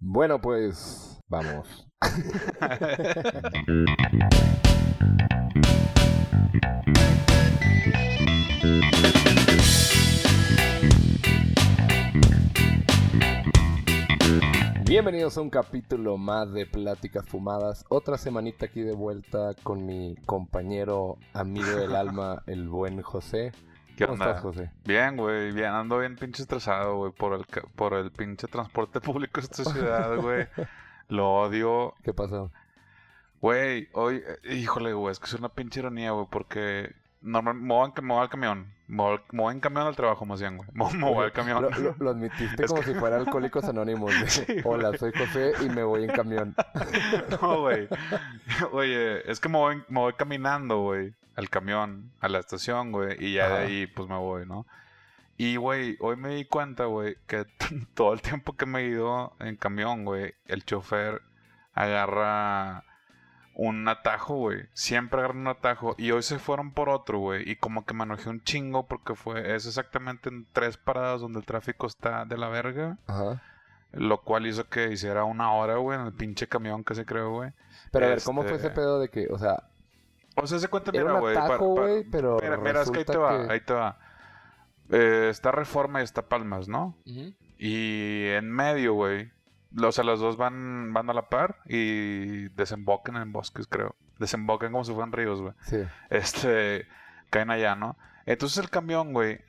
Bueno, pues vamos. Bienvenidos a un capítulo más de Pláticas Fumadas. Otra semanita aquí de vuelta con mi compañero, amigo del alma, el buen José. ¿Qué ¿Cómo onda? estás, José? Bien, güey, bien, ando bien pinche estresado, güey, por el, por el pinche transporte público de esta ciudad, güey. Lo odio. ¿Qué pasó? Güey, hoy, eh, híjole, güey, es que es una pinche ironía, güey, porque normalmente me voy en, me voy al camión. Me voy, me voy en camión al trabajo, más bien, güey. Me, me voy al camión. Lo, lo- lo admitiste Es como que- si fuera Alcohólicos Anónimos. Sí, güey. Hola, soy José y me voy en camión. No, güey. Oye, es que me voy, me voy caminando, güey, al camión, a la estación, güey, y ya de ahí, pues me voy, ¿no? Y, güey, hoy me di cuenta, güey, que todo el tiempo que me he ido en camión, güey, el chofer agarra un atajo, güey. Siempre agarra un atajo. Y hoy se fueron por otro, güey. Y como que me enojé un chingo porque fue... Es exactamente en tres paradas donde el tráfico está de la verga. Ajá. Lo cual hizo que hiciera una hora, güey, en el pinche camión que se creó, güey. Pero a ver, ¿cómo fue Este- ese pedo de que, o sea, O sea, se cuenta, mira, güey. güey, pero Mira, mira, es que ahí te va, que- ahí te va. Eh, está Reforma y está Palmas, ¿no? Y en medio, güey. O sea, los dos van, van a la par y desembocan en bosques, creo. Desembocan como si fueran ríos, güey. Sí. Este, caen allá, ¿no? Entonces el camión, güey,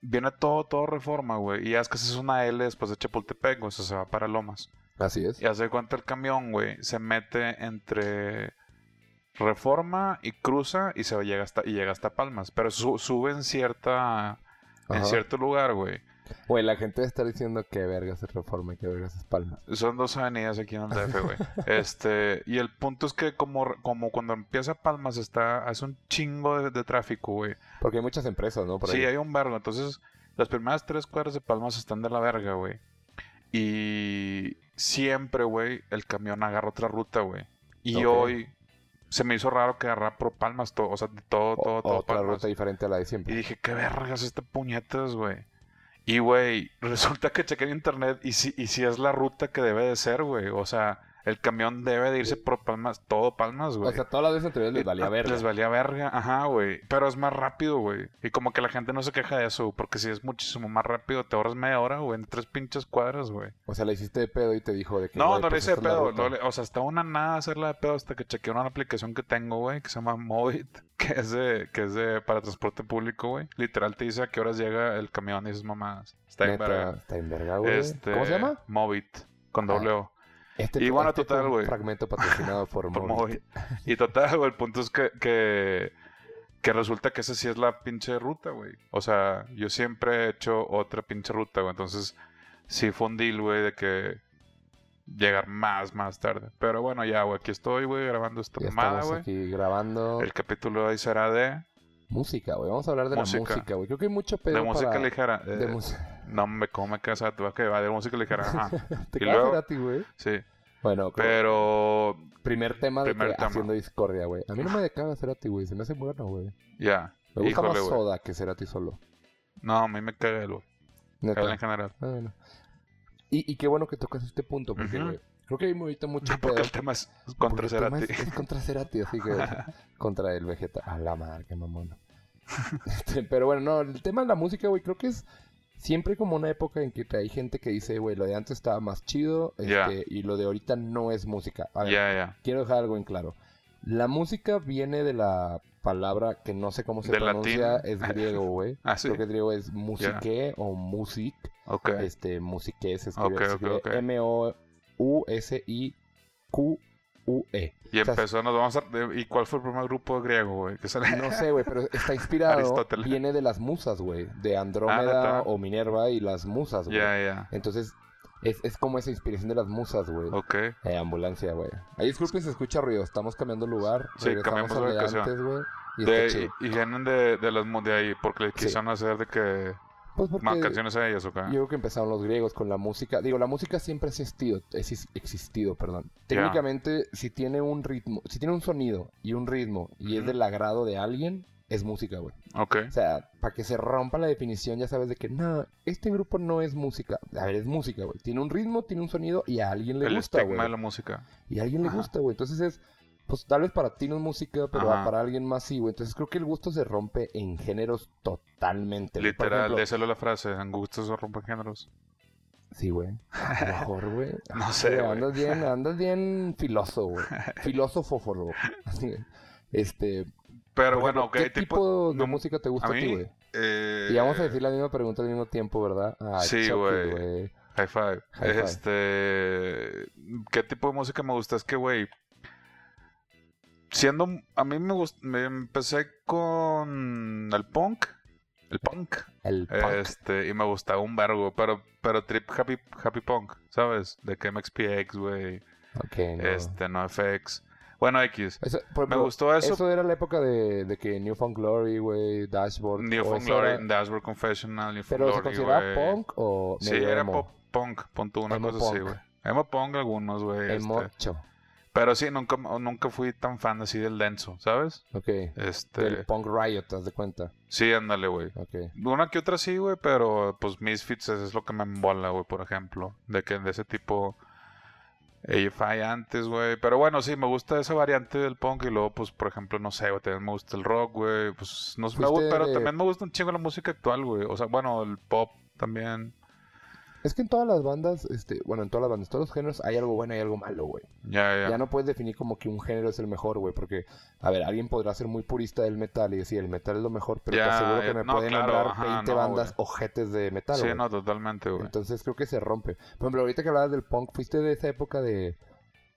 viene todo, todo Reforma, güey. Y es que es una L después de Chapultepec, o sea, se va para Lomas. Así es. Y hace cuenta el camión, güey, se mete entre Reforma y cruza y se llega hasta y llega hasta Palmas, pero su- sube en cierta en cierto lugar, güey. Güey, la gente está diciendo que vergas es Reforma y que vergas es Palmas. Son dos avenidas aquí en el DF, güey. este, y el punto es que como como cuando empieza Palmas está hace un chingo de, de tráfico, güey. Porque hay muchas empresas, ¿no? Por Sí, ahí. hay un vergo, entonces las primeras tres cuadras de Palmas están de la verga, güey. Y siempre, güey, el camión agarra otra ruta, güey. Y hoy se me hizo raro que agarrar por Palmas todo, o sea, de todo, O- todo, todo otra Palmas. ruta diferente a la de Y siempre. dije, qué vergas este puñetas, güey. Y, güey, resulta que chequé en internet y si, y si es la ruta que debe de ser, güey. O sea, el camión debe de irse por Palmas, todo Palmas, güey. O sea, todas las veces anteriores les valía Ah, verga. Les valía verga, ajá, güey. Pero es más rápido, güey. Y como que la gente no se queja de eso, porque si es muchísimo más rápido, te ahorras media hora, güey, en tres pinches cuadras, güey. O sea, le hiciste de pedo y te dijo de que. No, güey, no le pues hice de la pedo. ruta. no le- o sea, hasta una nada hacerla de pedo hasta que chequeé una aplicación que tengo, güey, que se llama Movit, que es de, que es de para transporte público, güey. Literal te dice a qué horas llega el camión y esas mamadas. Está en verga. Está en verga, güey. Este, ¿Cómo se llama? Movit, con Ah, doble O. Este, y bueno, este total, un güey. fragmento patrocinado por, por. Y total, güey, el punto es que, que, que resulta que esa sí es la pinche ruta, güey. O sea, yo siempre he hecho otra pinche ruta, güey. Entonces, sí fue un deal, güey, de que llegar más, más tarde. Pero bueno, ya, güey, aquí estoy, güey, grabando esta mamada, güey. aquí grabando El capítulo hoy será de, música, güey. Vamos a hablar de Música. la música, güey. Creo que hay mucho pedo de música para... ligera. De Eh, música. No me cómo me casa, te va a que va de música ligera. Ajá. Te y luego- a ti, güey. Sí. Bueno, Pero primer tema de primer que tema. haciendo discordia, güey. A mí no me decaga Cerati, güey. Se me hace bueno, güey. ya. Me gusta Híjole, más güey. Soda que Cerati solo. No, a mí me caga el güey. En general. Ah, bueno. Y, y qué bueno que tocas este punto, porque, güey, creo que hay ahorita mucho Porque pedo. el tema es porque contra Cerati. Es, es contra Cerati, así que contra el Vegeta. A la madre, qué mamón. Este, pero bueno, no, el tema de la música, güey, creo que es siempre como una época en que hay gente que dice, güey, lo de antes estaba más chido este, y lo de ahorita no es música. A ver, quiero dejar algo en claro. La música viene de la palabra que no sé cómo se De pronuncia, latín. es griego, güey. Ah, sí. Creo que es griego es musique o music. Ok. Este, musique se escribe, Ok, se ok, M-O-U-S-I-Q-U-E. Y O sea, empezó, nos vamos a... ¿Y cuál fue el primer grupo griego, güey? No sé, güey, pero está inspirado. Aristóteles. Viene de las musas, güey. De Ah, Andrómeda o Minerva y las musas, güey. Ya, ya. Entonces, es, es como esa inspiración de las musas, güey. Ok. Eh, ambulancia, güey. Ahí disculpen si se escucha ruido. Estamos cambiando lugar. Sí, cambiamos de ubicación. antes, güey. Y De- y, y vienen de, de las de ahí porque le Sí. quisieron hacer de que... Pues porque Más canciones a ellas, ¿o qué? yo creo que empezaron los griegos con la música. Digo, la música siempre ha existido, es existido, perdón. Técnicamente, si tiene un ritmo, si tiene un sonido y un ritmo y es del agrado de alguien, es música, güey. Ok. O sea, para que se rompa la definición, ya sabes de que, no, este grupo no es música. A ver, es música, güey. Tiene un ritmo, tiene un sonido y a alguien le El gusta, estigma güey. de la música. Y a alguien le gusta, güey. Entonces es, pues tal vez para ti no es música, pero Ajá. para alguien más sí, güey. Entonces creo que el gusto se rompe en géneros totalmente. güey. Literal, déselo la frase, en gustos se rompen géneros. Sí, güey. A lo mejor, güey. No Ah, sé, güey. Andas bien, andas bien filoso, güey. Filósofo. Así, Este, Pero bueno, ejemplo, ok, ¿qué tipo... tipo de no, música te gusta a a ti, güey? eh, Y vamos a decir la misma pregunta al mismo tiempo, ¿verdad? Ay, Sí, güey. High five. High five. Este. ¿Qué tipo de música me gusta? Es que, güey. Siendo. A mí me. Me empecé con el punk. El punk. El punk. Este. Y me gustaba un vergo. Pero, pero trip happy, happy punk. ¿Sabes? De que MXPX, güey. ok, no. Este, no FX. Bueno, X. Eso, por Me gustó eso. Eso era la época de, de que New Found Glory, güey, Dashboard. New Found Glory, era- Dashboard Confessional, New Found Pero ¿se Glory, consideraba punk o Sí, era pop punk, punto una Emo cosa así, punk. güey. Emo punk algunos, güey. Emo este. Pero sí, nunca, nunca fui tan fan así del denso, ¿sabes? Ok. Este. Del punk riot, ¿te das de cuenta? Sí, ándale, güey. Ok. Una que otra sí, güey, pero pues Misfits es lo que me embola, güey, por ejemplo. De que de ese tipo. AFI antes, güey. Pero bueno, sí, me gusta esa variante del punk. Y luego, pues, por ejemplo, no sé, güey, también me gusta el rock, güey. Pues, no sé, pero también me gusta un chingo la música actual, güey. O sea, bueno, el pop también. Es que en todas las bandas, este, bueno, en todas las bandas, todos los géneros, hay algo bueno y algo malo, güey. Ya, ya. Ya no puedes definir como que un género es el mejor, güey, porque, a ver, alguien podrá ser muy purista del metal y decir, el metal es lo mejor, pero te Ya, aseguro que me no, pueden claro, nombrar ajá, 20 no, bandas güey. ojetes de metal, sí, güey. no, totalmente, güey. Entonces creo que se rompe. Por ejemplo, ahorita que hablabas del punk, fuiste de esa época de.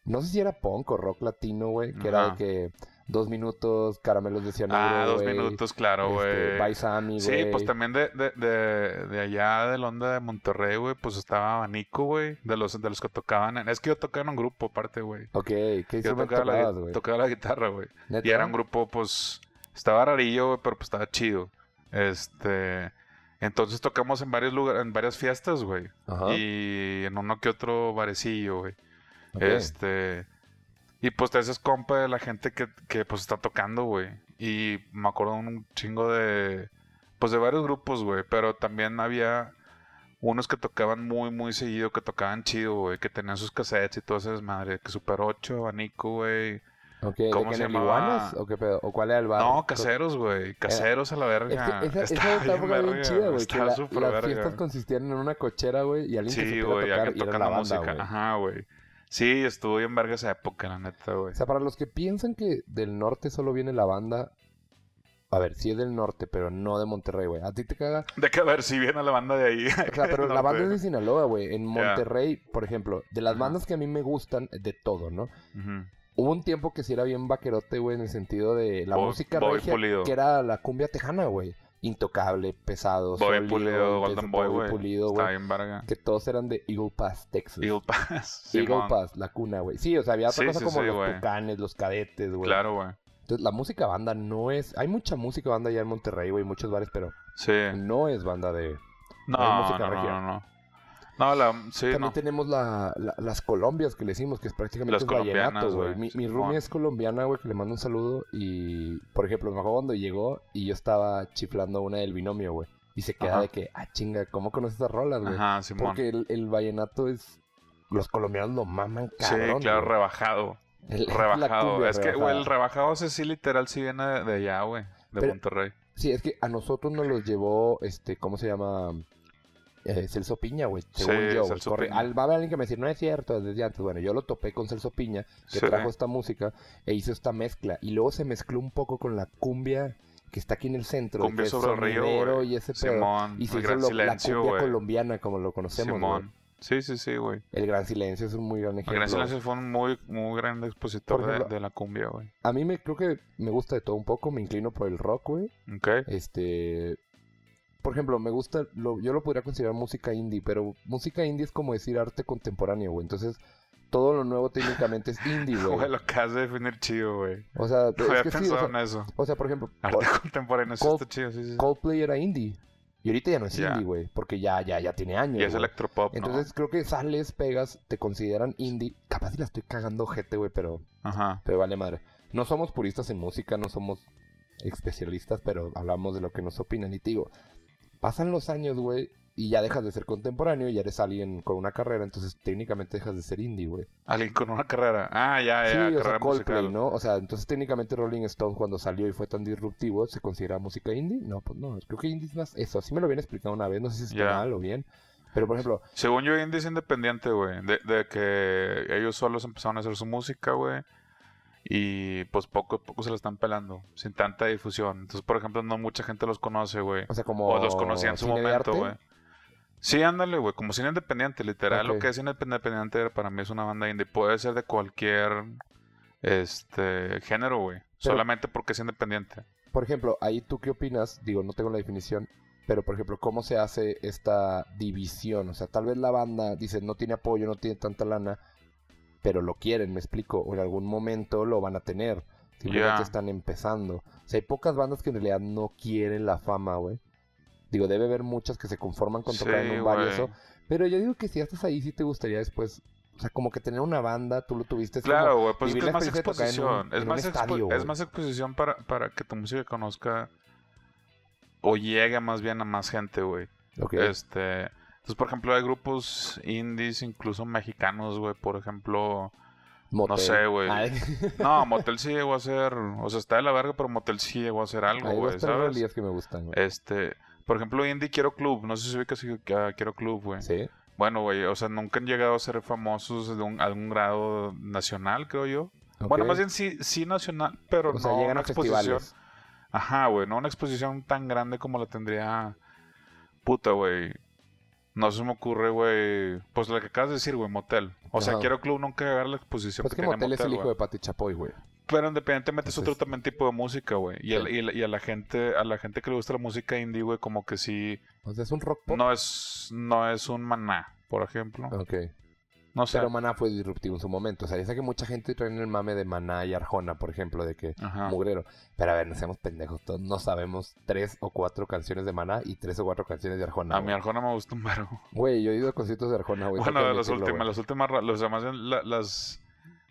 No sé si era punk o rock latino, güey. Que era de que dos minutos, caramelos de cianuro. Ah, dos güey, minutos, claro, güey. Este, Bye Sammy, Sí, güey. pues también de, de, de, de allá del onda de Monterrey, güey, pues estaba Abanico, güey, de los, de los que tocaban. en- Es que yo tocaba en un grupo aparte, güey. Ok, ¿qué Yo tocaba la, tocabas, gui- güey? tocaba la guitarra, güey. Y era un grupo, pues, estaba rarillo, güey, pero pues estaba chido. Este, entonces tocamos en varios lugares, en varias fiestas, güey. Ajá. Y en uno que otro barecillo, güey. Este. Y pues te haces compa de la gente que, que pues está tocando, güey. Y me acuerdo un chingo de. Pues de varios grupos, güey. Pero también había unos que tocaban muy, muy seguido, que tocaban chido, güey. Que tenían sus cassettes y todo ese desmadre. Que Super 8, Abanico, güey. Ok, ¿de ¿cómo que se llamaba? ¿O qué pedo? ¿O cuál era el bar? No, caseros, güey. Caseros a la Es verga. que esa, esa Estaba época bien era bien chida, güey. Que la- las verga. fiestas consistían en una cochera, güey, y alguien que Sí, supiera güey, tocar y era tocando la banda, música. güey. Ajá, güey. Sí, estuvo bien verga esa época, la neta, güey. O sea, para los que piensan que del norte solo viene la banda... A ver, sí es del norte, pero no de Monterrey, güey. A ti te caga... De que a ver si viene la banda de ahí. O sea, pero la banda es de Sinaloa, güey. En. Monterrey, por ejemplo, de las bandas que a mí me gustan, de todo, ¿no? Hubo un tiempo que sí era bien vaquerote, güey, en el sentido de la Bo- música Bobby regia, que era la cumbia tejana, güey. Intocable, pesado, Bobby Pulido, Golden Boy, Bobby güey. Pulido, Está güey. bien verga. Que todos eran de Eagle Pass, Texas. Eagle Pass. Eagle Simón. Pass, la cuna, güey. Sí, o sea, había otra Sí, cosa sí, como sí, los güey. tucanes, los cadetes, güey. Claro, güey. Entonces, la música banda no es... Hay mucha música banda allá en Monterrey, güey, muchos bares, pero Sí. no es banda de... No, no, música no, no, no. No, la, sí, También no. tenemos la, la- las Colombias que le decimos, que es prácticamente Las un vallenato, güey. Mi, mi roomie es colombiana, güey, que le mando un saludo. Y, por ejemplo, me acuerdo cuando llegó y yo estaba chiflando una del binomio, güey. Y se queda Ajá. de que, ah, chinga, ¿cómo conoces esas rolas, güey? Ajá, Simón. Porque el, el vallenato es... Los colombianos lo maman, Sí, cabrón. claro, güey. rebajado. El- Rebajado. cumbia Es que, güey, el rebajado ese sí literal sí viene de, de allá, güey. De Pero- Monterrey. Sí, es que a nosotros nos los llevó, este, ¿cómo se llama? Eh, Celso Piña, güey, según Sí, yo. güey. Celso Corre- Piña. al- va a haber alguien que me dice, no es cierto, desde antes. Bueno, yo lo topé con Celso Piña, que Sí. trajo esta música e hizo esta mezcla. Y luego se mezcló un poco con la cumbia que está aquí en el centro. Cumbia que sobre el río, y ese pedo. Simón. Y se el hizo gran lo- la silencio, cumbia güey. colombiana, como lo conocemos. Simón. Sí, sí, sí, güey. El Gran Silencio es un muy gran El ejemplo. Gran Silencio fue un muy, muy gran expositor de, la cumbia, güey. A mí me creo que me gusta de todo un poco, me inclino por el rock, güey. Ok. Este, por ejemplo, me gusta, lo, yo lo podría considerar música indie, pero música indie es como decir arte contemporáneo, güey. Entonces, todo lo nuevo técnicamente es indie, Güey, güey. lo acabas de definir chido, güey. O sea, No había que sí, o sea, en eso. o sea, por ejemplo, Arte contemporáneo, sí Col- está chido, sí, sí. sí. Coldplay era indie. Y ahorita ya no es indie, güey, porque ya, ya, ya tiene años. Y es güey. electropop, ¿no? Entonces creo que sales, pegas, te consideran indie. Capaz si la estoy cagando gente, güey, pero, Ajá. pero vale madre. No somos puristas en música, no somos especialistas, pero hablamos de lo que nos opinan. Y te digo, pasan los años, güey, y ya dejas de ser contemporáneo y ya eres alguien con una carrera, entonces técnicamente dejas de ser indie, güey. Alguien con una carrera. Ah, ya, ya. Sí, o sea, Coldplay. ¿no? O sea, entonces técnicamente Rolling Stone cuando salió y fue tan disruptivo, ¿se considera música indie? No, pues no, creo que indie es más eso. Así me lo habían explicado una vez, no sé si está Ya. mal o bien. Pero, por ejemplo, Según yo, indie es independiente, güey. De, de que ellos solos empezaron a hacer su música, güey. Y pues poco a poco se la están pelando. Sin tanta difusión. Entonces, por ejemplo, no mucha gente los conoce, güey. o sea, como... O los conocía en su momento, güey. Sí, ándale, güey. Como cine independiente, literal. Lo que es cine independiente para mí es una banda indie. Puede ser de cualquier este género, güey. Solamente porque es independiente. Por ejemplo, ahí tú qué opinas, digo, no tengo la definición, pero por ejemplo, ¿cómo se hace esta división? O sea, tal vez la banda dice, no tiene apoyo, no tiene tanta lana, pero lo quieren, me explico, o en algún momento lo van a tener. Simplemente Ya. están empezando. O sea, hay pocas bandas que en realidad no quieren la fama, güey. Digo, debe haber muchas que se conforman con tocar en un bar y eso. Pero yo digo que si ya estás ahí, sí te gustaría después. O sea, como que tener una banda, tú lo tuviste. Claro, güey, pues es que más en un- exposición. es, más expo- estadio, es más exposición para, para que tu música conozca o llegue más bien a más gente, güey. Ok. Este, entonces, por ejemplo, hay grupos indies, incluso mexicanos, güey, por ejemplo. Motel. sé, güey. No, Motel sí llegó a ser, o sea, está de la verga, pero Motel sí llegó a hacer algo, güey, ¿sabes? rolillas que me gustan, güey. Este, por ejemplo, Indie Quiero Club, no sé si ubicas a Quiero Club, güey. Sí. Bueno, güey, o sea, nunca han llegado a ser famosos de un, algún grado nacional, creo yo. Bueno, más bien sí, sí nacional, pero O sea, no llegan una a exposición. festivales. Ajá, güey, no una exposición tan grande como la tendría. Puta, güey. No se me ocurre, güey. Pues lo que acabas de decir, güey, motel. O sea, quiero club nunca llegar a la exposición Pues es que tiene Motel es el hijo de Pati Chapoy, güey. Pero independientemente es otro también tipo de música, güey. Y, y a- y a la gente, a la gente que le gusta la música indie, güey, como que sí. O sea, es un rock pop. No es, no es un maná, por ejemplo. Ok. No sé. Pero Maná fue disruptivo en su momento. O sea, ya sé que mucha gente trae el mame de Maná y Arjona, por ejemplo, de que Ajá. mugrero. Pero a ver, no seamos pendejos. Todos no sabemos tres o cuatro canciones de Maná y tres o cuatro canciones de Arjona. A mi. Arjona me gusta un verbo. Güey, yo he ido a conciertos de Arjona, güey. Bueno, de las últimas, las últimas, los demás, la- las,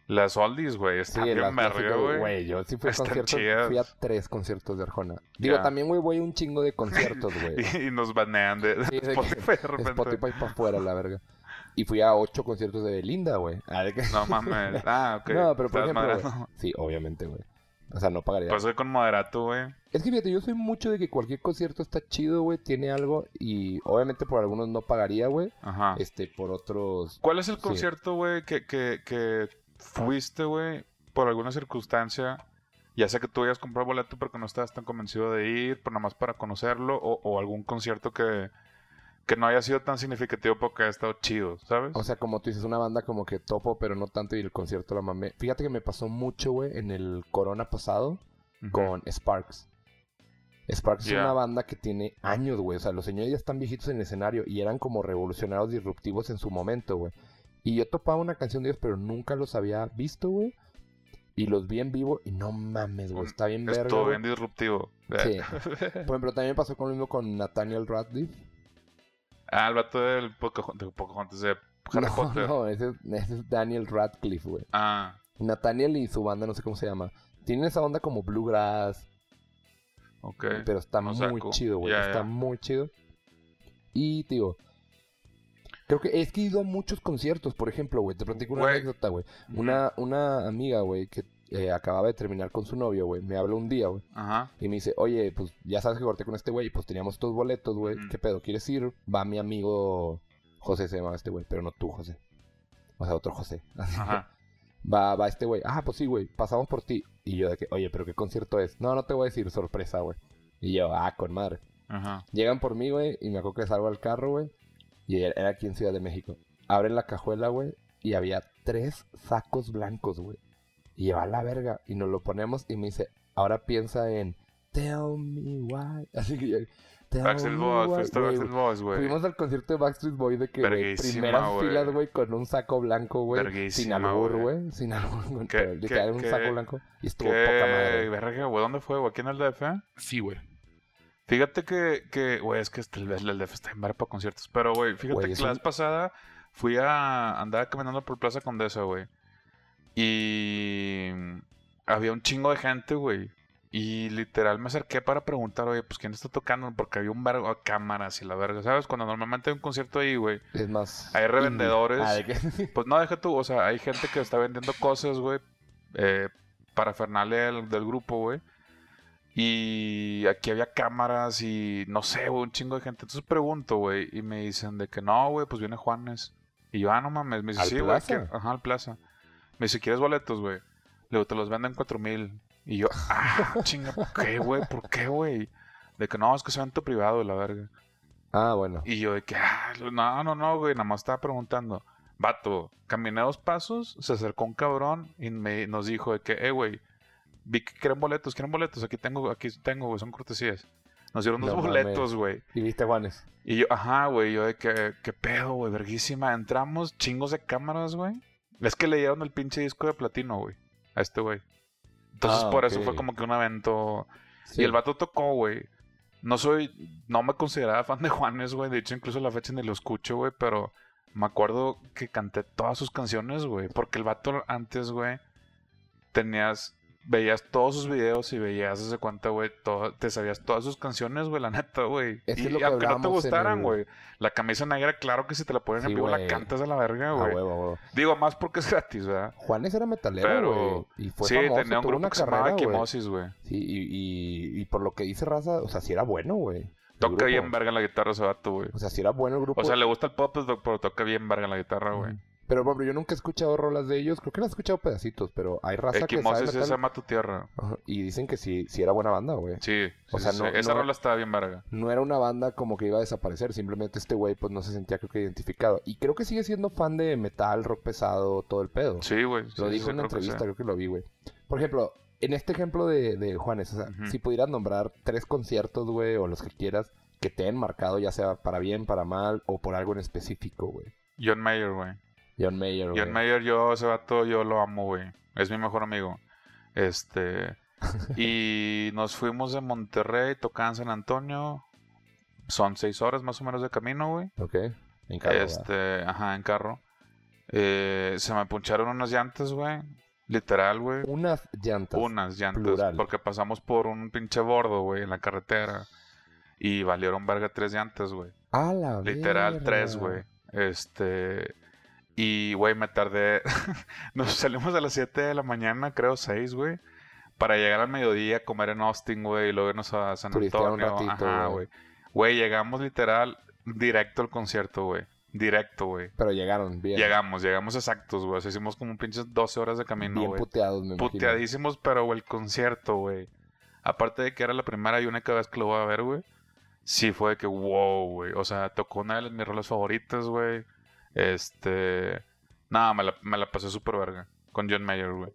las oldies, güey, Sí, están las bien güey. güey. Yo sí fui a conciertos. chidas. Fui a tres conciertos de Arjona. Digo, también, güey, voy a un chingo de conciertos, güey. Y, y nos banean de, Sí, Spotify de repente. Spotify para afuera, la verga. Y fui a ocho conciertos de Belinda, güey. A ver qué- No mames. Ah, ok. No, pero por ejemplo. Sí, obviamente, güey. O sea, no pagaría. Pues soy con moderato, güey. Es que fíjate, yo soy mucho de que cualquier concierto está chido, güey, tiene algo y obviamente por algunos no pagaría, güey. Ajá. Este, por otros... ¿Cuál es el Sí. concierto, güey, que, que, que fuiste, güey, por alguna circunstancia? Ya sea que tú hayas comprado boleto pero que no estabas tan convencido de ir, pero nada más para conocerlo, o, o algún concierto que, que no haya sido tan significativo porque haya estado chido, ¿sabes? O sea, como tú dices, una banda como que topo, pero no tanto y el concierto la mamé. Fíjate que me pasó mucho, güey, en el Corona pasado con Sparks. Sparks es una banda que tiene años, güey. O sea, los señores ya están viejitos en el escenario y eran como revolucionarios disruptivos en su momento, güey. Y yo topaba una canción de ellos, pero nunca los había visto, güey. Y los vi en vivo y no mames, güey. Está bien verga. Estuvo bien disruptivo. Sí. Por ejemplo, también pasó con lo mismo con Nathaniel Radcliffe. Ah, el vato del Poco- de Pocahontas de Harry no, Potter. no, ese, es- ese es Daniel Radcliffe, güey. Ah, Nathaniel y su banda, no sé cómo se llama. Tienen esa onda como bluegrass, ok. pero está no muy saco. chido, güey. Está muy chido. Y, tío, creo que es que he ido a muchos conciertos, por ejemplo, güey. Te platico una anécdota, güey. Una, una amiga, güey, que eh, acababa de terminar con su novio, güey, me habló un día, güey. Ajá. Y me dice, oye, pues ya sabes que corté con este güey, y pues teníamos estos boletos, güey. ¿Qué pedo? ¿Quieres ir? Va mi amigo José, se llama este güey, pero no tú, José. O sea, otro José. Ajá. Va, va este güey. Ah, pues sí, güey, pasamos por ti. Y yo de que, oye, pero ¿qué concierto es? No, no te voy a decir, sorpresa, güey. Y yo, ah, con madre. Ajá. Llegan por mí, güey, y me acuerdo que salgo al carro, güey. Y era era aquí en Ciudad de México. Abren la cajuela, güey, y había tres sacos blancos, güey. Y yo, a la verga. Y nos lo ponemos y me dice, ahora piensa en Tell me why. Así que yo, Tell Backstreet me Boys, fuiste Güey, Backstreet Boys, güey. Fuimos al concierto de Backstreet Boy de que, güey, Verguísima, primeras filas, güey, con un saco blanco, güey. Sin albur, güey. Sin albur, güey. ¿Qué- pero qué- Literal, un qué- saco blanco. Y estuvo ¿Qué poca madre. verga, güey? ¿Dónde fue, güey? ¿Aquí en el DF? Sí, güey. Fíjate que, que, güey, es que este, el, el DF está en bar para conciertos. Pero, güey, fíjate que la un- vez pasada fui a andar caminando por Plaza Condesa, güey. Y había un chingo de gente, güey. Y literal me acerqué para preguntar, oye, pues quién está tocando, porque había un vergo de cámaras y la verga, ¿sabes? Cuando normalmente hay un concierto ahí, güey. Es más. Hay revendedores. Ah. Pues no, deja tú, o sea, hay gente que está vendiendo cosas, güey, eh, para Fernalia del, del grupo, güey. Y aquí había cámaras y no sé, güey, un chingo de gente. Entonces pregunto, güey, y me dicen de que no, güey, pues viene Juanes. Y yo, ah, no mames, me dice, ¿Al sí, güey, ajá, al plaza. Me dice, ¿quieres boletos, güey? Le digo, te los venden cuatro mil. Y yo, ah, chinga, ¿por qué, güey? ¿Por qué, güey? De que no, es que es evento privado, la verga. Ah, bueno. Y yo de que, ah, no, no, no, güey, nada más estaba preguntando. Vato, caminé dos pasos, se acercó un cabrón y me, nos dijo de que, eh, güey, vi que quieren boletos, quieren boletos, aquí tengo, aquí tengo, güey, son cortesías. Nos dieron dos No boletos, güey. ¿Y viste Juanes? Y yo, ajá, güey, yo de que, qué pedo, güey, verguísima. Entramos, chingos de cámaras, güey. Es que le dieron el pinche disco de platino, güey, a este güey. Entonces, Ah, por eso fue como que un evento Sí. y el vato tocó, güey. No soy, no me consideraba fan de Juanes, güey. De hecho, incluso la fecha ni lo escucho, güey. Pero me acuerdo que canté todas sus canciones, güey. Porque el vato antes, güey, tenías, veías todos sus videos y veías desde cuenta, güey, te sabías todas sus canciones, güey, la neta, güey. Y es lo que aunque no te en gustaran, el- güey. La camisa negra, claro que si te la ponen en Sí, vivo la cantas a la verga, güey. Digo, más porque es gratis, ¿verdad? Juanes era metalero, güey. Y fue sí, famoso, tenía un grupo una que se llamaba carrera, güey. Sí, y, y, y por lo que dice Raza, o sea, sí era bueno, güey. Toca bien verga la guitarra ese vato, güey. O sea, sí era bueno el grupo. O sea, le gusta el pop, pero toca bien verga la guitarra, güey. Pero, ejemplo, yo nunca he escuchado rolas de ellos. Creo que las he escuchado pedacitos, pero hay raza que sabe Equimosis metal. Ama tu Tierra. Ajá, Y dicen que sí, sí era buena banda, güey. Sí, O sea, sí, no- esa no- rola estaba bien verga. No era una banda como que iba a desaparecer. Simplemente este güey, pues, no se sentía, creo que, identificado. Y creo que sigue siendo fan de metal, rock pesado, todo el pedo. Sí, güey. Lo sí, dijo en una creo entrevista, creo que lo vi, güey. Por ejemplo, en este ejemplo de, de Juanes, o sea, si pudieras nombrar tres conciertos, güey, o los que quieras, que te hayan marcado, ya sea para bien, para mal, o por algo en específico, güey. John Mayer, güey. John Mayer, güey. John Mayer, yo, ese vato, yo lo amo, güey. Es mi mejor amigo. Este. y nos fuimos de Monterrey, tocaba en San Antonio. Son seis horas más o menos de camino, güey. Ok. En carro, ¿verdad? este, ajá, en carro. Eh, se me puncharon unas llantas, güey. Literal, güey. Unas llantas. Unas llantas. plural. Porque pasamos por un pinche bordo, güey, en la carretera. Y valieron verga tres llantas, güey. A la Literal, verga. tres, güey. Este. Y, güey, me tardé. Nos salimos a las 7 de la mañana, creo, 6, güey. Para llegar al mediodía, comer en Austin, güey. Y luego irnos a San Turistear un Antonio. ratito, Ajá, güey. güey. Llegamos literal directo al concierto, güey. Directo, güey. Pero llegaron bien. Llegamos, llegamos exactos, güey. O sea, hicimos como pinches 12 horas de camino, bien güey. puteados, me imagino. Puteadísimos, pero güey, el concierto, güey. Aparte de que era la primera y única vez que lo voy a ver, güey. Sí fue de que, wow, güey. O sea, tocó una de mis rolas favoritas, güey. Este. Nada, me la, me la pasé súper verga. Con John Mayer, güey.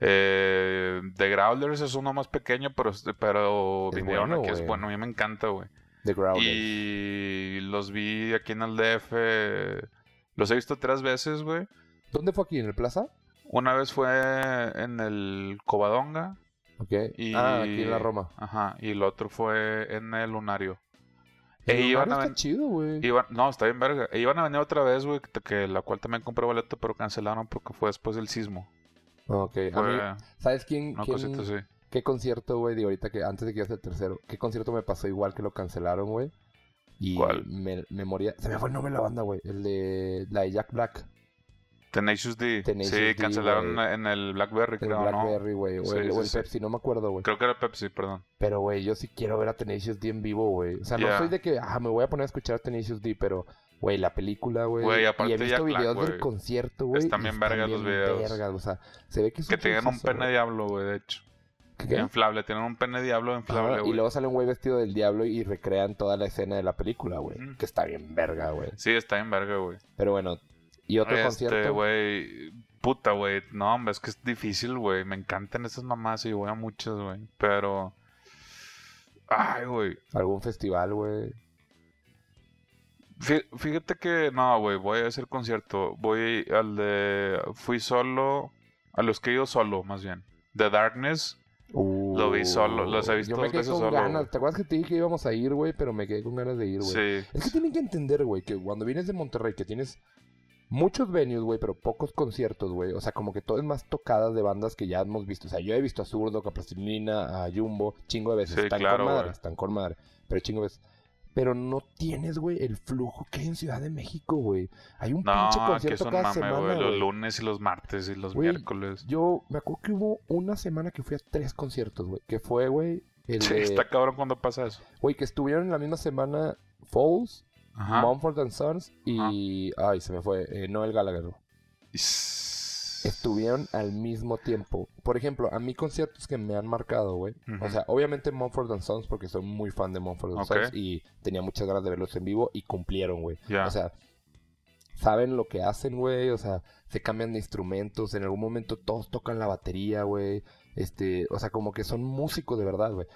Eh, The Growlers es uno más pequeño, pero, pero Es vinieron bueno, aquí. Es bueno, a mí me encanta, güey. The Growlers. Y los vi aquí en el DF. Los he visto tres veces, güey. ¿Dónde fue aquí? ¿En el Plaza? Una vez fue en el Covadonga. Ok. Y... Ah, aquí en la Roma. Ajá. Y el otro fue en el Lunario. E iban a está chido, güey. Iban- No, está bien verga. E iban a venir otra vez, güey, que, la cual también compré boleto, pero cancelaron porque fue después del sismo. Ok. A mí, ¿sabes quién? una quién- cosita así. ¿Qué concierto, güey? Digo, ahorita que antes de que iba el tercero. ¿Qué concierto me pasó igual que lo cancelaron, güey? Y ¿Cuál? Me, me moría. Se me fue el nombre de la banda, güey. El de la de Jack Black. Tenacious D. Tenacious sí, D, cancelaron en el Blackberry, El creo, ¿no? Blackberry, güey. O, Sí, el, o el. Pepsi, no me acuerdo, güey. Creo que era Pepsi, perdón. Pero, güey, yo sí quiero ver a Tenacious D en vivo, güey. O sea, no soy de que, ah, me voy a poner a escuchar a Tenacious D, pero, güey, la película, güey. Güey, Y aparte he visto Jack Black, videos del concierto, güey. Están y bien vergas los videos. vergas, o sea, se ve que es Que tienen un pene diablo, güey, de hecho. ¿Qué? Inflable, tienen un pene diablo inflable, y güey. luego sale un güey vestido del diablo y recrean toda la escena de la película, güey. Que está bien verga, güey. Sí, está bien verga, güey. Pero bueno, ¿y otro Este, concierto? güey, puta, güey. No, hombre, es que es difícil, güey. Me encantan esas mamás y voy a muchas, güey. Pero. Ay, güey. ¿Algún festival, güey? Fí- Fíjate que, no, güey, voy a hacer concierto. Voy al de. Fui solo. A los que he ido solo, más bien. The Darkness. Lo vi solo, los he visto Yo me quedé con solo, ganas. ¿Te acuerdas que te dije que íbamos a ir, güey? Pero me quedé con ganas de ir, güey. Sí. Es que tienen que entender, güey, que cuando vienes de Monterrey, que tienes muchos venues, güey, pero pocos conciertos, güey. O sea, como que todo es más tocadas de bandas que ya hemos visto. O sea, yo he visto a Zurdo, a Plastilina, a Jumbo, chingo de veces. Sí, están claro, con madre, están con madre. Pero chingo de veces. Pero no tienes, güey, el flujo que hay en Ciudad de México, güey. Hay un pinche No, concierto cada mame, semana, güey. Los lunes y los martes y los miércoles. Yo me acuerdo que hubo una semana que fui a tres conciertos, güey. Que fue, güey, el Sí, de... está cabrón cuando pasa eso. Güey, que estuvieron en la misma semana Falls, Ajá. Mumford and Sons y... Ay, se me fue. eh, Noel Gallagher. Estuvieron al mismo tiempo. Por ejemplo, a mí conciertos que me han marcado, güey. O sea, obviamente Mumford and Sons porque soy muy fan de Mumford and. Sons y tenía muchas ganas de verlos en vivo y cumplieron, güey. O sea, saben lo que hacen, güey. O sea, se cambian de instrumentos. En algún momento todos tocan la batería, güey. Este, o sea, como que son músicos de verdad, güey.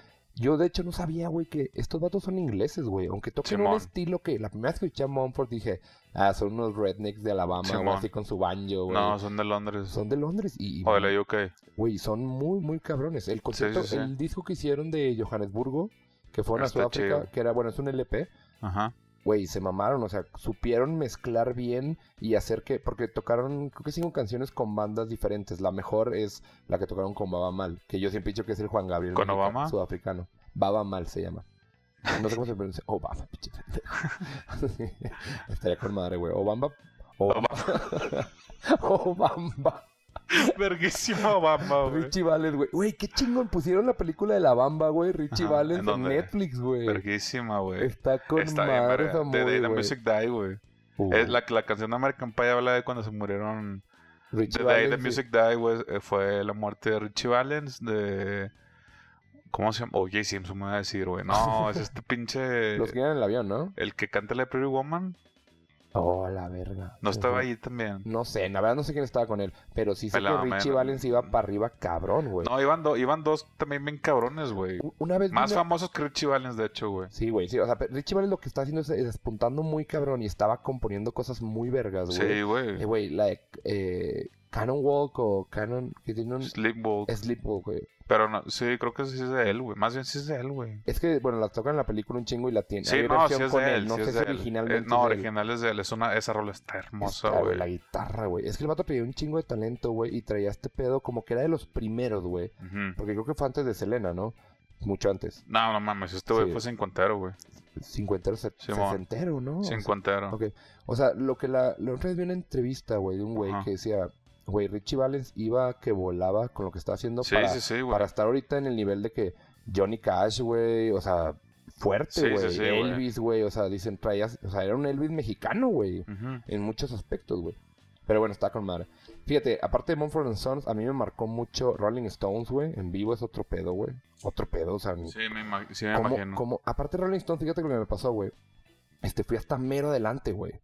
Yo, de hecho, no sabía, güey, que estos vatos son ingleses, güey. Aunque toquen un estilo que la primera vez que escuché a Mumford dije, ah, son unos rednecks de Alabama, así con su banjo, güey. no, son de Londres. Son de Londres y, O de la UK. Güey, son muy, muy cabrones. El sí, sí. el disco que hicieron de Johannesburgo, que a Está Sudáfrica, chido. que era, bueno, es un LP, Ajá. Güey, se mamaron, o sea, supieron mezclar bien y hacer que, porque tocaron, creo que cinco canciones con bandas diferentes. La mejor es la que tocaron con Baba Mal, que yo siempre he dicho que es el Juan Gabriel ¿Con Obama? sudafricano. Baba Mal se llama. No sé cómo se pronuncia. Obama, pinche. Estaría con madre, güey. Obama. Obama. Obama. Verguísima Obama, güey. Richie Valens, güey. Güey, qué chingón. Pusieron la película de La Bamba, güey. Richie Ajá, Valens ¿en? Netflix, güey. Verguísima, güey. Está con Está bien, madre esa The Day movie, the. Music Die, güey. Uh, Es la, la canción de American Pie habla de cuando se murieron. Richie The Day the Music Die, güey, eh, fue la muerte de Richie Valens, de... ¿Cómo se llama? Oye, Simpson me va a decir, güey. No, es este pinche... Los que en el avión, ¿no? El que canta la de Pretty Woman. Oh, la verga. No estaba ahí también. No sé, la verdad no sé quién estaba con él. Pero sí sé Pelado, que Richie man. Valens iba para arriba cabrón, güey. No, iban, do- iban dos también bien cabrones, güey. Una vez Más famosos que Richie Valens, de hecho, güey. Sí, güey, sí. O sea, Richie Valens lo que está haciendo es es despuntando muy cabrón y estaba componiendo cosas muy vergas, güey. Sí, güey. Eh, güey, la de eh, Canon Walk o un... Sleepwalk. Sleepwalk, güey. Pero no, sí, creo que sí es de él, güey. Más bien sí es de él, güey. Es que, bueno, la tocan en la película un chingo y la tiene. Sí, Hay no, sí es de él. él. No sí sé es si él. originalmente. Eh, no, es de él. original es de él. Es una, esa rola está hermosa, güey. La guitarra, güey. Es que el vato traía un chingo de talento, güey. Y traía este pedo como que era de los primeros, güey. Porque creo que fue antes de Selena, ¿no? Mucho antes. No, no mames. Este güey Sí. fue cincuentero, güey. Cincuentero, se- sesentero, ¿no? O sea, Cincuentero. ok. O sea, lo que la, la otra vez vi una entrevista, güey, de un güey que decía, güey, Richie Valens iba que volaba con lo que estaba haciendo Sí, para, sí, sí, para estar ahorita en el nivel de que Johnny Cash, güey, o sea, fuerte, Sí, sí, güey. Elvis, güey, o sea, dicen, traías, o sea, era un Elvis mexicano, güey, en muchos aspectos, güey. Pero bueno, está con madre. Fíjate, aparte de Mumford and Sons, a mí me marcó mucho Rolling Stones, güey. En vivo es otro pedo, güey. Otro pedo, o sea, Sí, me, sí me como, imagino. como, aparte de Rolling Stones, fíjate lo que me pasó, güey. Este, fui hasta mero adelante, güey.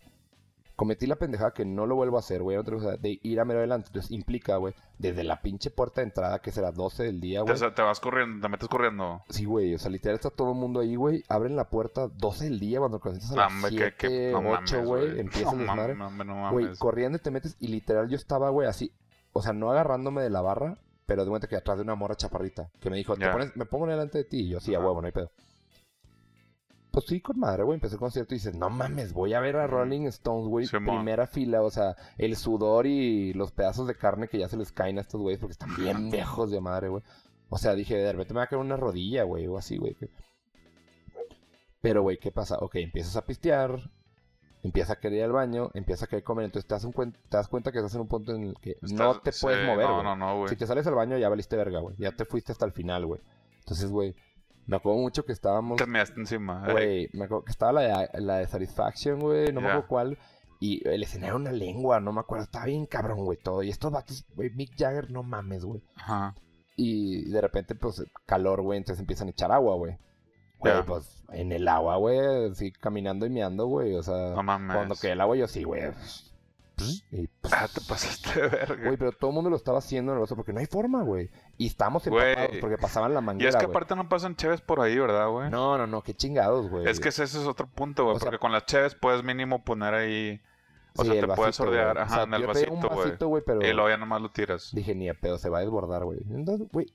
Cometí la pendejada que no lo vuelvo a hacer, güey. otra cosa, De ir a mero adelante. Entonces implica, güey, desde la pinche puerta de entrada, que será 12 del día, güey. te vas corriendo, te metes corriendo. Sí, güey. O sea, literal está todo el mundo ahí, güey. Abren la puerta 12 del día cuando comienzas a las Hombre, que, 7, que, no 8, mames, güey. Empieza no el desmadre. no Güey, corriendo y te metes. Y literal yo estaba, güey, así. O sea, no agarrándome de la barra, pero de cuenta que atrás de una mora chaparrita. Que me dijo, ¿te pones, me pongo delante de ti. Y yo, sí, a huevo, no hay pedo. Pues sí, con madre, güey. Empecé el concierto y dices, no mames, voy a ver a. Rolling Stones, güey. Primera fila, o sea, el sudor y los pedazos de carne que ya se les caen a estos güeyes porque están bien viejos de madre, güey. O sea, dije, de repente me va a caer una rodilla, güey, o así, güey. Pero, güey, ¿qué pasa? Ok, empiezas a pistear, empiezas a querer ir al baño, empiezas a querer comer, entonces te das, un cuen- te das cuenta que estás en un punto en el que no te sí, puedes mover, No, güey. no, no, güey. Si te sales al baño ya valiste verga, güey. Ya te fuiste hasta el final, güey. Entonces, güey, me acuerdo mucho que estábamos... Te measte encima. eh. Güey, me acuerdo que estaba la de, la de Satisfaction, güey, no me acuerdo cuál. Y el escenario era una lengua, no me acuerdo. Estaba bien cabrón, güey, todo. Y estos vatos, güey, Mick Jagger, no mames, güey. Ajá. Y de repente, pues, calor, güey, entonces empiezan a echar agua, güey. Güey, pues, en el agua, güey, así caminando y meando, güey. O sea, No mames. cuando quedé el agua, yo sí, güey. Y, Ah, te pasaste de verga. Güey, pero todo el mundo lo estaba haciendo en el oso porque no hay forma, güey. Y estábamos empapados porque pasaban la y manguera, es que güey. aparte no pasan cheves por ahí, ¿verdad, güey? No, no, no, qué chingados, güey. Es que ese ese es otro punto, güey. O sea- porque con las cheves puedes mínimo poner ahí. O Sí, sea, te puedes vasito, sordear, güey. ajá, O sea, en el vasito, güey. pero Y luego ya nomás lo tiras. dije, ni a pedo, se va a desbordar, güey. Entonces, güey,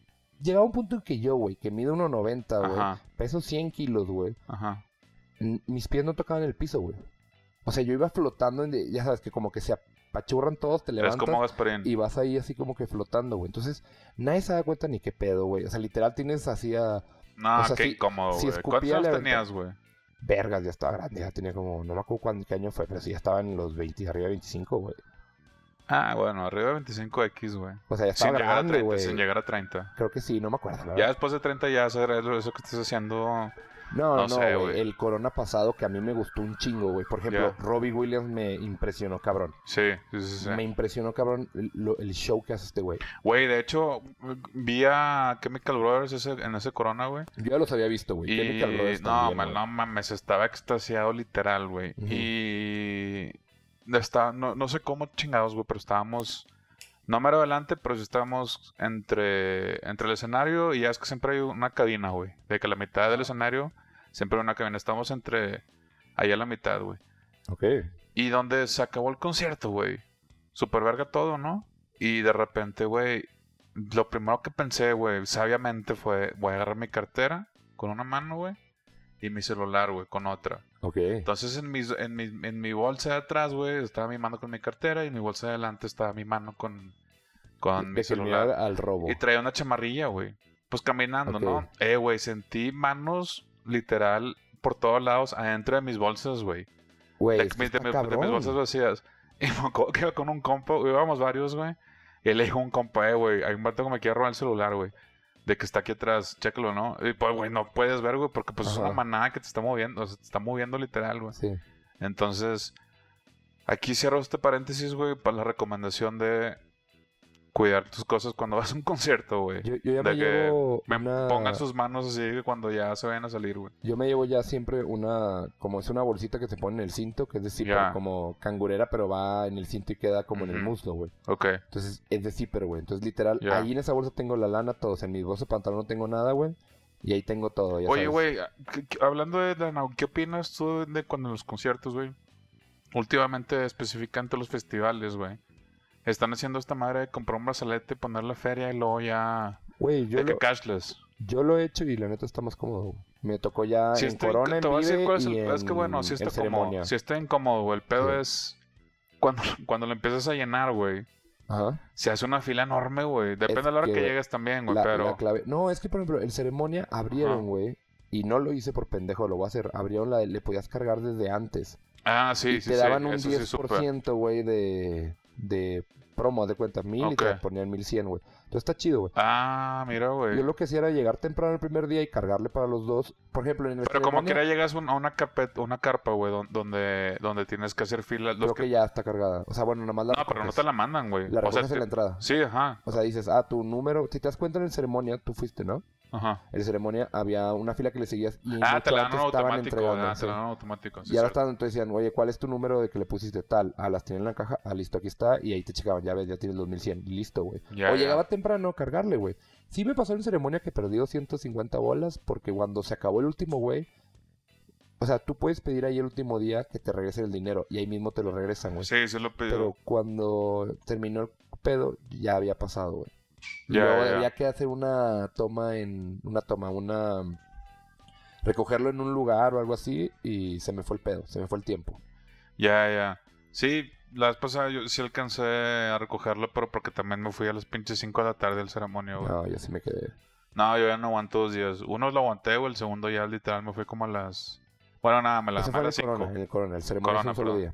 llegaba un punto en que yo, güey, que mido 1.90, güey, peso 100 kilos, güey, ajá. mis pies no tocaban el piso, güey. O sea, yo iba flotando, en, ya sabes que como que se apachurran todos, te levantas y vas ahí así como que flotando, güey. Entonces, nadie se da cuenta ni qué pedo, güey. O sea, literal tienes así a... No, o sea, qué si- incómodo, güey. ¿Cuántos años tenías, güey? Vergas, ya estaba grande, ya tenía como... No me acuerdo cuándo, qué año fue, pero sí, ya estaba en los 20, arriba de 25, güey. Ah, bueno, arriba de 25X, güey. O sea, ya Sin estaba llegar a grande, 30, güey. sin llegar a 30. Creo que sí, no me acuerdo, Ya después de 30 ya hacer eso que estás haciendo... No, no, no sé, güey. El Corona pasado que a mí me gustó un chingo, güey. Por ejemplo, Ya. Robbie Williams me impresionó, cabrón. Sí, sí, sí. sí. Me impresionó, cabrón, el, el show que hace este güey. Güey, de hecho, vi a Chemical Brothers ese- en ese corona, güey. Yo ya los había visto, güey. Y Chemical Brothers no, también, no mames, estaba extasiado literal, güey. Y está, no, no sé cómo chingados, güey, pero estábamos no mero adelante, pero sí estábamos entre, entre el escenario y ya es que siempre hay una cabina, güey. De que la mitad del escenario siempre hay una cabina. Estamos entre allá a la mitad, güey. Ok. Y donde se acabó el concierto, güey. Super verga todo, ¿no? Y de repente, güey, lo primero que pensé, güey, sabiamente fue, voy a agarrar mi cartera con una mano, güey, y mi celular, güey, con otra. Ok. Entonces en, mis, en, mi, en mi bolsa de atrás, güey, estaba mi mano con mi cartera y en mi bolsa de adelante estaba mi mano con, con mi celular. al robo. Y traía una chamarrilla, güey. Pues caminando. ¿no? Eh, güey, sentí manos literal por todos lados adentro de mis bolsas, güey. Güey, De, mis- de de bolsas vacías. Y me acuerdo que iba con un compa, íbamos varios, güey. Y le dijo un compa, eh, güey, hay un vato que me quiere robar el celular, güey. De que está aquí atrás, chécalo, ¿no? Y pues, güey, no puedes ver, güey, porque pues es una manada que te está moviendo, o sea, te está moviendo literal, güey. Sí. Entonces, aquí cierro este paréntesis, güey, para la recomendación de cuidar tus cosas cuando vas a un concierto, güey. Yo, yo ya De me que llevo Me una... pongan sus manos así cuando ya se vayan a salir, güey. Yo me llevo ya siempre una... Como es una bolsita que se pone en el cinto, que es de zipper, como cangurera, pero va en el cinto y queda como en el muslo, güey. Ok. Entonces es de zipper, güey. Entonces literal, ahí en esa bolsa tengo la lana, todos. En mi bolsa de pantalón no tengo nada, güey. Y ahí tengo todo, ya Oye, güey, ¿qué- qué- hablando de lana, ¿qué opinas tú de cuando en los conciertos, güey? Últimamente, específicamente los festivales, güey. Están haciendo esta madre de comprar un brazalete, poner la feria y luego ya... Güey, yo de que lo, cashless. yo lo he hecho y la neta está más cómodo. Me tocó ya Sí en Corona, en te voy a decir Vive cuál es el- y Es que bueno, en- está cómodo. Sí está incómodo, güey. El pedo Sí. es... Cuando, cuando lo empiezas a llenar, güey. Ajá. Se hace una fila enorme, güey. Depende Es de la hora que, que llegues también, güey. La, Pero... la clave. No, es que por ejemplo, en ceremonia abrieron, güey. Y no lo hice por pendejo, lo voy a hacer. Abrieron la de- le podías cargar desde antes. Ah, sí, y sí, te daban un Eso sí supe. 10%, güey, de, de promo, de cuenta, mil y te ponían 1100, güey. Entonces está chido, güey. Ah, mira, güey. Yo lo que hacía era llegar temprano el primer día y cargarle para los dos. Por ejemplo, en el Pero como quiera llegas un- a una una carpa, güey, don- donde, donde tienes que hacer fila. Los creo que- que ya está cargada. O sea, bueno, nada más la No, pero no te la mandan, güey. La O sea, recoges en te- la entrada. Sí, ajá. O sea, dices, ah, tu número... Si te das cuenta en el ceremonia, tú fuiste, ¿no? Ajá. En el ceremonia había una fila que le seguías y Ah, te la dan automático, entregando, ah, te la dan automático. sí, y ahora estaban, entonces decían, oye, ¿cuál es tu número de que le pusiste tal? Ah, las tienen en la caja. Ah, listo, aquí está. Y ahí te checaban, ya ves, ya tienes los 1100. Y listo, güey. O llegaba temprano a cargarle, güey. Sí me pasó en ceremonia que perdí 250 bolas porque cuando se acabó el último, güey... O sea, tú puedes pedir ahí el último día que te regresen el dinero y ahí mismo te lo regresan, güey. Sí, sí lo pidió. Pero cuando terminó el pedo, ya había pasado, güey. Y Ya, luego había que hacer una toma en... Una toma, una... Recogerlo en un lugar o algo así y se me fue el pedo, se me fue el tiempo. Ya, ya. Sí, la vez pasada yo sí alcancé a recogerlo, pero porque también me fui a las pinches 5 de la tarde del ceremonio, güey. No, ya sí me quedé. No, yo ya no aguanto dos días. Uno lo aguanté, güey. El segundo ya literal me fui como a las. Bueno, nada, me la Ese a fue el las 5. Corona, en el Corona, el ceremonia Corona, fue un solo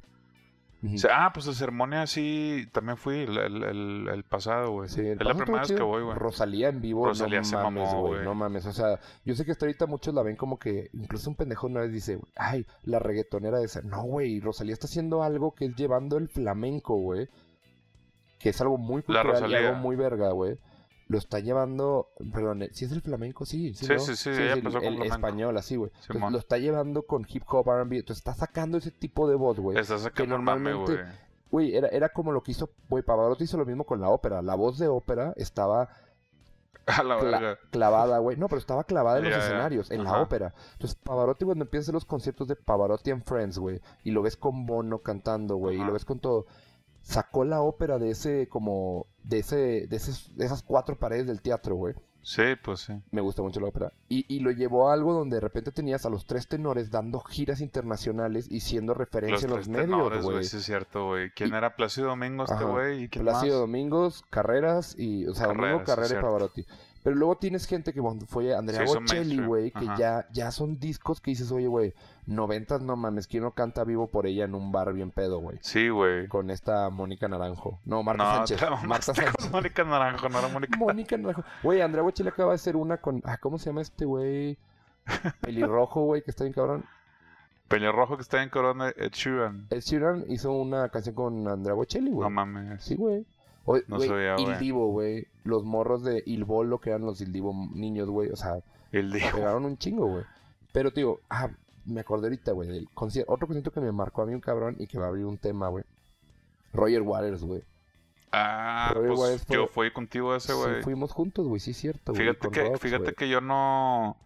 Ah, pues la ceremonia sí, también fui el, el, el- el pasado, güey. Sí, el es la primera vez que voy, güey. Rosalía en vivo, Rosalía se no mames, mamó, güey, no mames. O sea, yo sé que hasta ahorita muchos la ven como que, incluso un pendejo una vez dice, ay, la reggaetonera de esa. No, güey, Rosalía está haciendo algo que es llevando el flamenco, güey. Que es algo muy La cultural y algo muy verga, güey. Lo está llevando, perdón, si es el flamenco, sí, sí, Sí, ¿no? sí, sí, con el flamenco. español, así, güey. Lo está llevando con hip hop, R&B, entonces está sacando ese tipo de voz, güey. Estás sacando mame, normalmente- güey. Era, era como lo que hizo, güey, Pavarotti hizo lo mismo con la ópera. La voz de ópera estaba A la cla- verga. clavada, güey. No, pero estaba clavada en los escenarios, en la ópera. Entonces, Pavarotti, cuando empieza a hacer los conciertos de Pavarotti and Friends, güey, y lo ves con Bono cantando, güey, y lo ves con todo, sacó la ópera de ese, como, de ese, de, esos- de esas cuatro paredes del teatro, güey. Sí, pues sí. Me gusta mucho la ópera. Y, y lo llevó a algo donde de repente tenías a los tres tenores dando giras internacionales y siendo referencia en los tres medios, güey. Sí, es cierto, güey. ¿Quién Y- era Plácido Domingo este güey? ¿Y quién Plácido más? Domingos, Carreras y, o sea, Domingo, Carreras, sí, Carrera y. Pavarotti. Pero luego tienes gente que cuando fue Andrea hizo Bocelli, güey, que ajá. ya, ya son discos que dices, oye, güey, noventas no mames, ¿quién no canta vivo por ella en un bar bien pedo, güey? Sí, güey. Con esta Mónica Naranjo. No, Marta No, Sánchez. Marta Sánchez. Mónica Naranjo, no era Mónica. Mónica Naranjo. Güey, Andrea Bocelli acaba de hacer una con, ah, ¿cómo se llama este güey? Pelirrojo, güey, que está bien cabrón. Pelirrojo que está en Corona, Ed Sheeran. Ed Sheeran hizo una canción con Andrea Bocelli, güey. No mames. Sí, güey. O- No güey, sabía, güey. Il Divo, güey. Los morros de Il Bolo, que eran los Il Divo niños, güey. O sea, El dijo. pegaron un chingo, güey. Pero, tío, ah, me acordé ahorita, güey, del concierto. Otro concierto que me marcó a mí un cabrón y que va a abrir un tema, güey. Roger Waters, güey. Ah, pues fue- yo fui contigo ese, Sí, güey. fuimos juntos, güey, sí es cierto, güey. fíjate que, Rox, fíjate que yo no...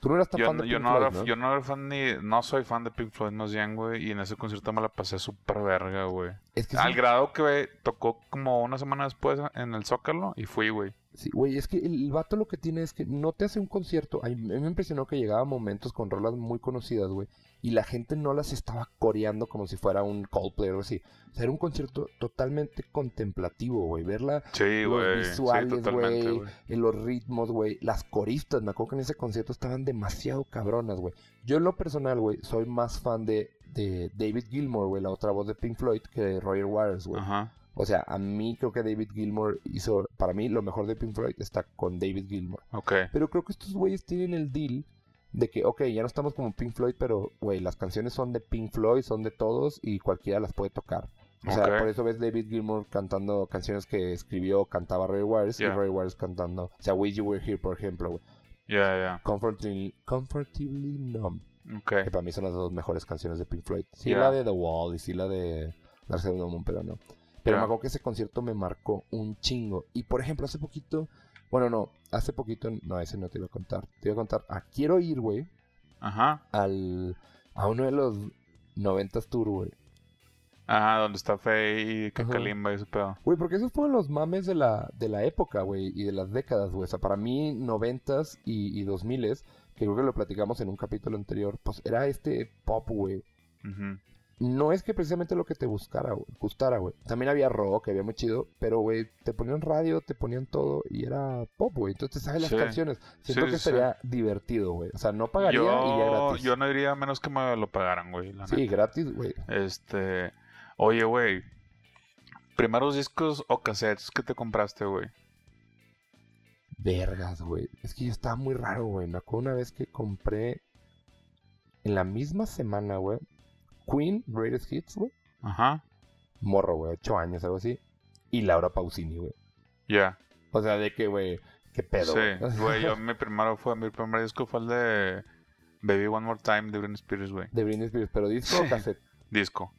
Tú no eras tan Yo, fan de yo Pink no Floyd, era, ¿no? yo no era fan ni... No soy fan de Pink Floyd más bien, güey. Y en ese concierto me la pasé súper verga, güey. Es que Al sí, grado que güey, tocó como una semana después en el Zócalo y fui, güey. Sí, güey, es que el, vato lo que tiene es que no te hace un concierto. A mí me impresionó que llegaba momentos con rolas muy conocidas, güey. Y la gente no las estaba coreando como si fuera un Coldplay o así. O sea, era un concierto totalmente contemplativo, güey. Verla Sí, Los. Sí, visuales, güey. güey. en los ritmos, güey. Las coristas, me acuerdo que en ese concierto estaban demasiado cabronas, güey. Yo en lo personal, güey, soy más fan de, de David Gilmour, güey, la otra voz de Pink Floyd, que de Roger Waters, güey. Ajá. O sea, a mí creo que David Gilmour hizo, para mí, lo mejor de Pink Floyd está con David Gilmour. Ok. Pero creo que estos güeyes tienen el deal de que, ok, ya no estamos como Pink Floyd, pero, güey, las canciones son de Pink Floyd, son de todos y cualquiera las puede tocar. O sea, por eso ves David Gilmour cantando canciones que escribió, cantaba Waters Yeah. y Roy Waters cantando, o sea, Wish You Were Here, por ejemplo, güey. Ya, ya. Comfortably, Comfortably Numb, Ok. que para mí son las dos mejores canciones de Pink Floyd. Sí, Yeah. la de The Wall y sí la de Dark Side of the Moon, pero no. Pero me acuerdo que ese concierto me marcó un chingo. Y por ejemplo, hace poquito, bueno, no, hace poquito, no, ese no te iba a contar. Te iba a contar, ah, quiero ir, güey, Ajá. al, a uno de los 90s tour, güey. Ajá, donde está Faye y Ajá. Kalimba y ese pedo. Güey, porque esos fueron los mames de la, de la época, güey, y de las décadas, güey. O sea, para mí, 90s y, y 2000s, que creo que lo platicamos en un capítulo anterior, pues era este pop, güey. Ujú. No es que precisamente lo que te buscara, güey, gustara, güey. También había rock, había muy chido, pero, güey, te ponían radio, te ponían todo y era pop, güey. Entonces te sabes las Sí. canciones. Siento Sí, que sí, sería divertido, güey. O sea, no pagaría Yo, gratis. yo no iría a menos que me lo pagaran, güey. Sí, gratis, güey. Este. Oye, güey. Primeros discos o cassettes que te compraste, güey. Vergas, güey. Es que yo estaba muy raro, güey. Me acuerdo una vez que compré en la misma semana, güey. Queen, Greatest Hits, güey. Ajá. Morro, güey. Ocho años, algo así. Y Laura Pausini, güey. Ya. O sea, de que, güey. Qué pedo, Sí, güey. Yo mi primero fue. Mi primer disco fue el de. Baby One More Time de Britney Spears, güey. De Britney Spears. Pero disco o Sí. cassette. Disco.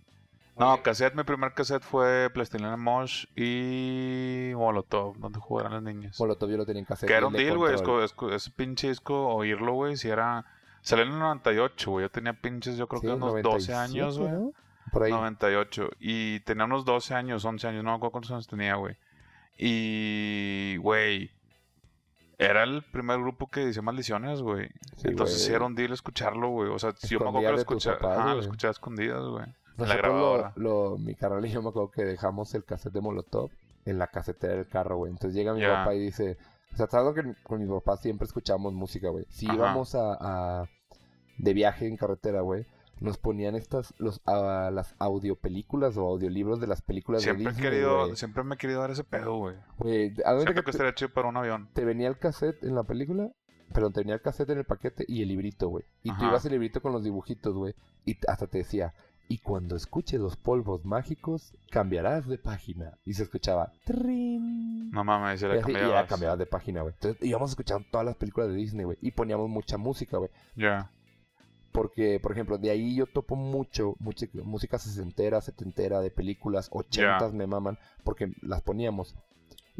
No, Oye, cassette, mi primer cassette fue Plastilina Mosh y Molotov, donde jugaran las niñas. Molotov yo lo tenía en cassette. Que era un de deal, güey. Ese pinche disco, oírlo, güey, si era... Salió en el 98, güey. Yo tenía pinches, yo creo Sí, que unos 12 años, 97, güey. ¿no? Por ahí. 98. Y tenía unos 12 años, 11 años, no me acuerdo cuántos años tenía, güey. Y, güey, era el primer grupo que decía maldiciones, güey. Sí, Entonces sí güey. era un deal escucharlo, güey. O sea, yo me acuerdo que lo escuchaba, ajá, lo escuchaba escondidas, güey. La grabadora. lo, lo- mi carnal y yo me acuerdo que dejamos el cassette de Molotov en la casetera del carro, güey. Entonces llega mi papá y dice, o sea, sabes que con mi papá siempre escuchamos música, güey. Si Ajá. íbamos a, a- de viaje en carretera, güey, nos ponían estas, los, a, las audiopelículas o audiolibros de las películas Siempre de he Disney, querido, güey. siempre me he querido dar ese pedo, güey. Güey, ¿a dónde Siento que que estaría chido para un avión. te venía el cassette en la película? Perdón, te venía el cassette en el paquete y el librito, güey. Y tú ibas el librito con los dibujitos, güey. Y hasta te decía, y cuando escuches los polvos mágicos, cambiarás de página. Y se escuchaba, "Trin". No mames, y ya cambiabas. cambiabas de página, güey. Entonces íbamos escuchando todas las películas de Disney, güey. Y poníamos mucha música, güey. Ya. Porque, por ejemplo, de ahí yo topo mucho, mucha música sesentera, setentera, de películas, ochentas me maman, porque las poníamos.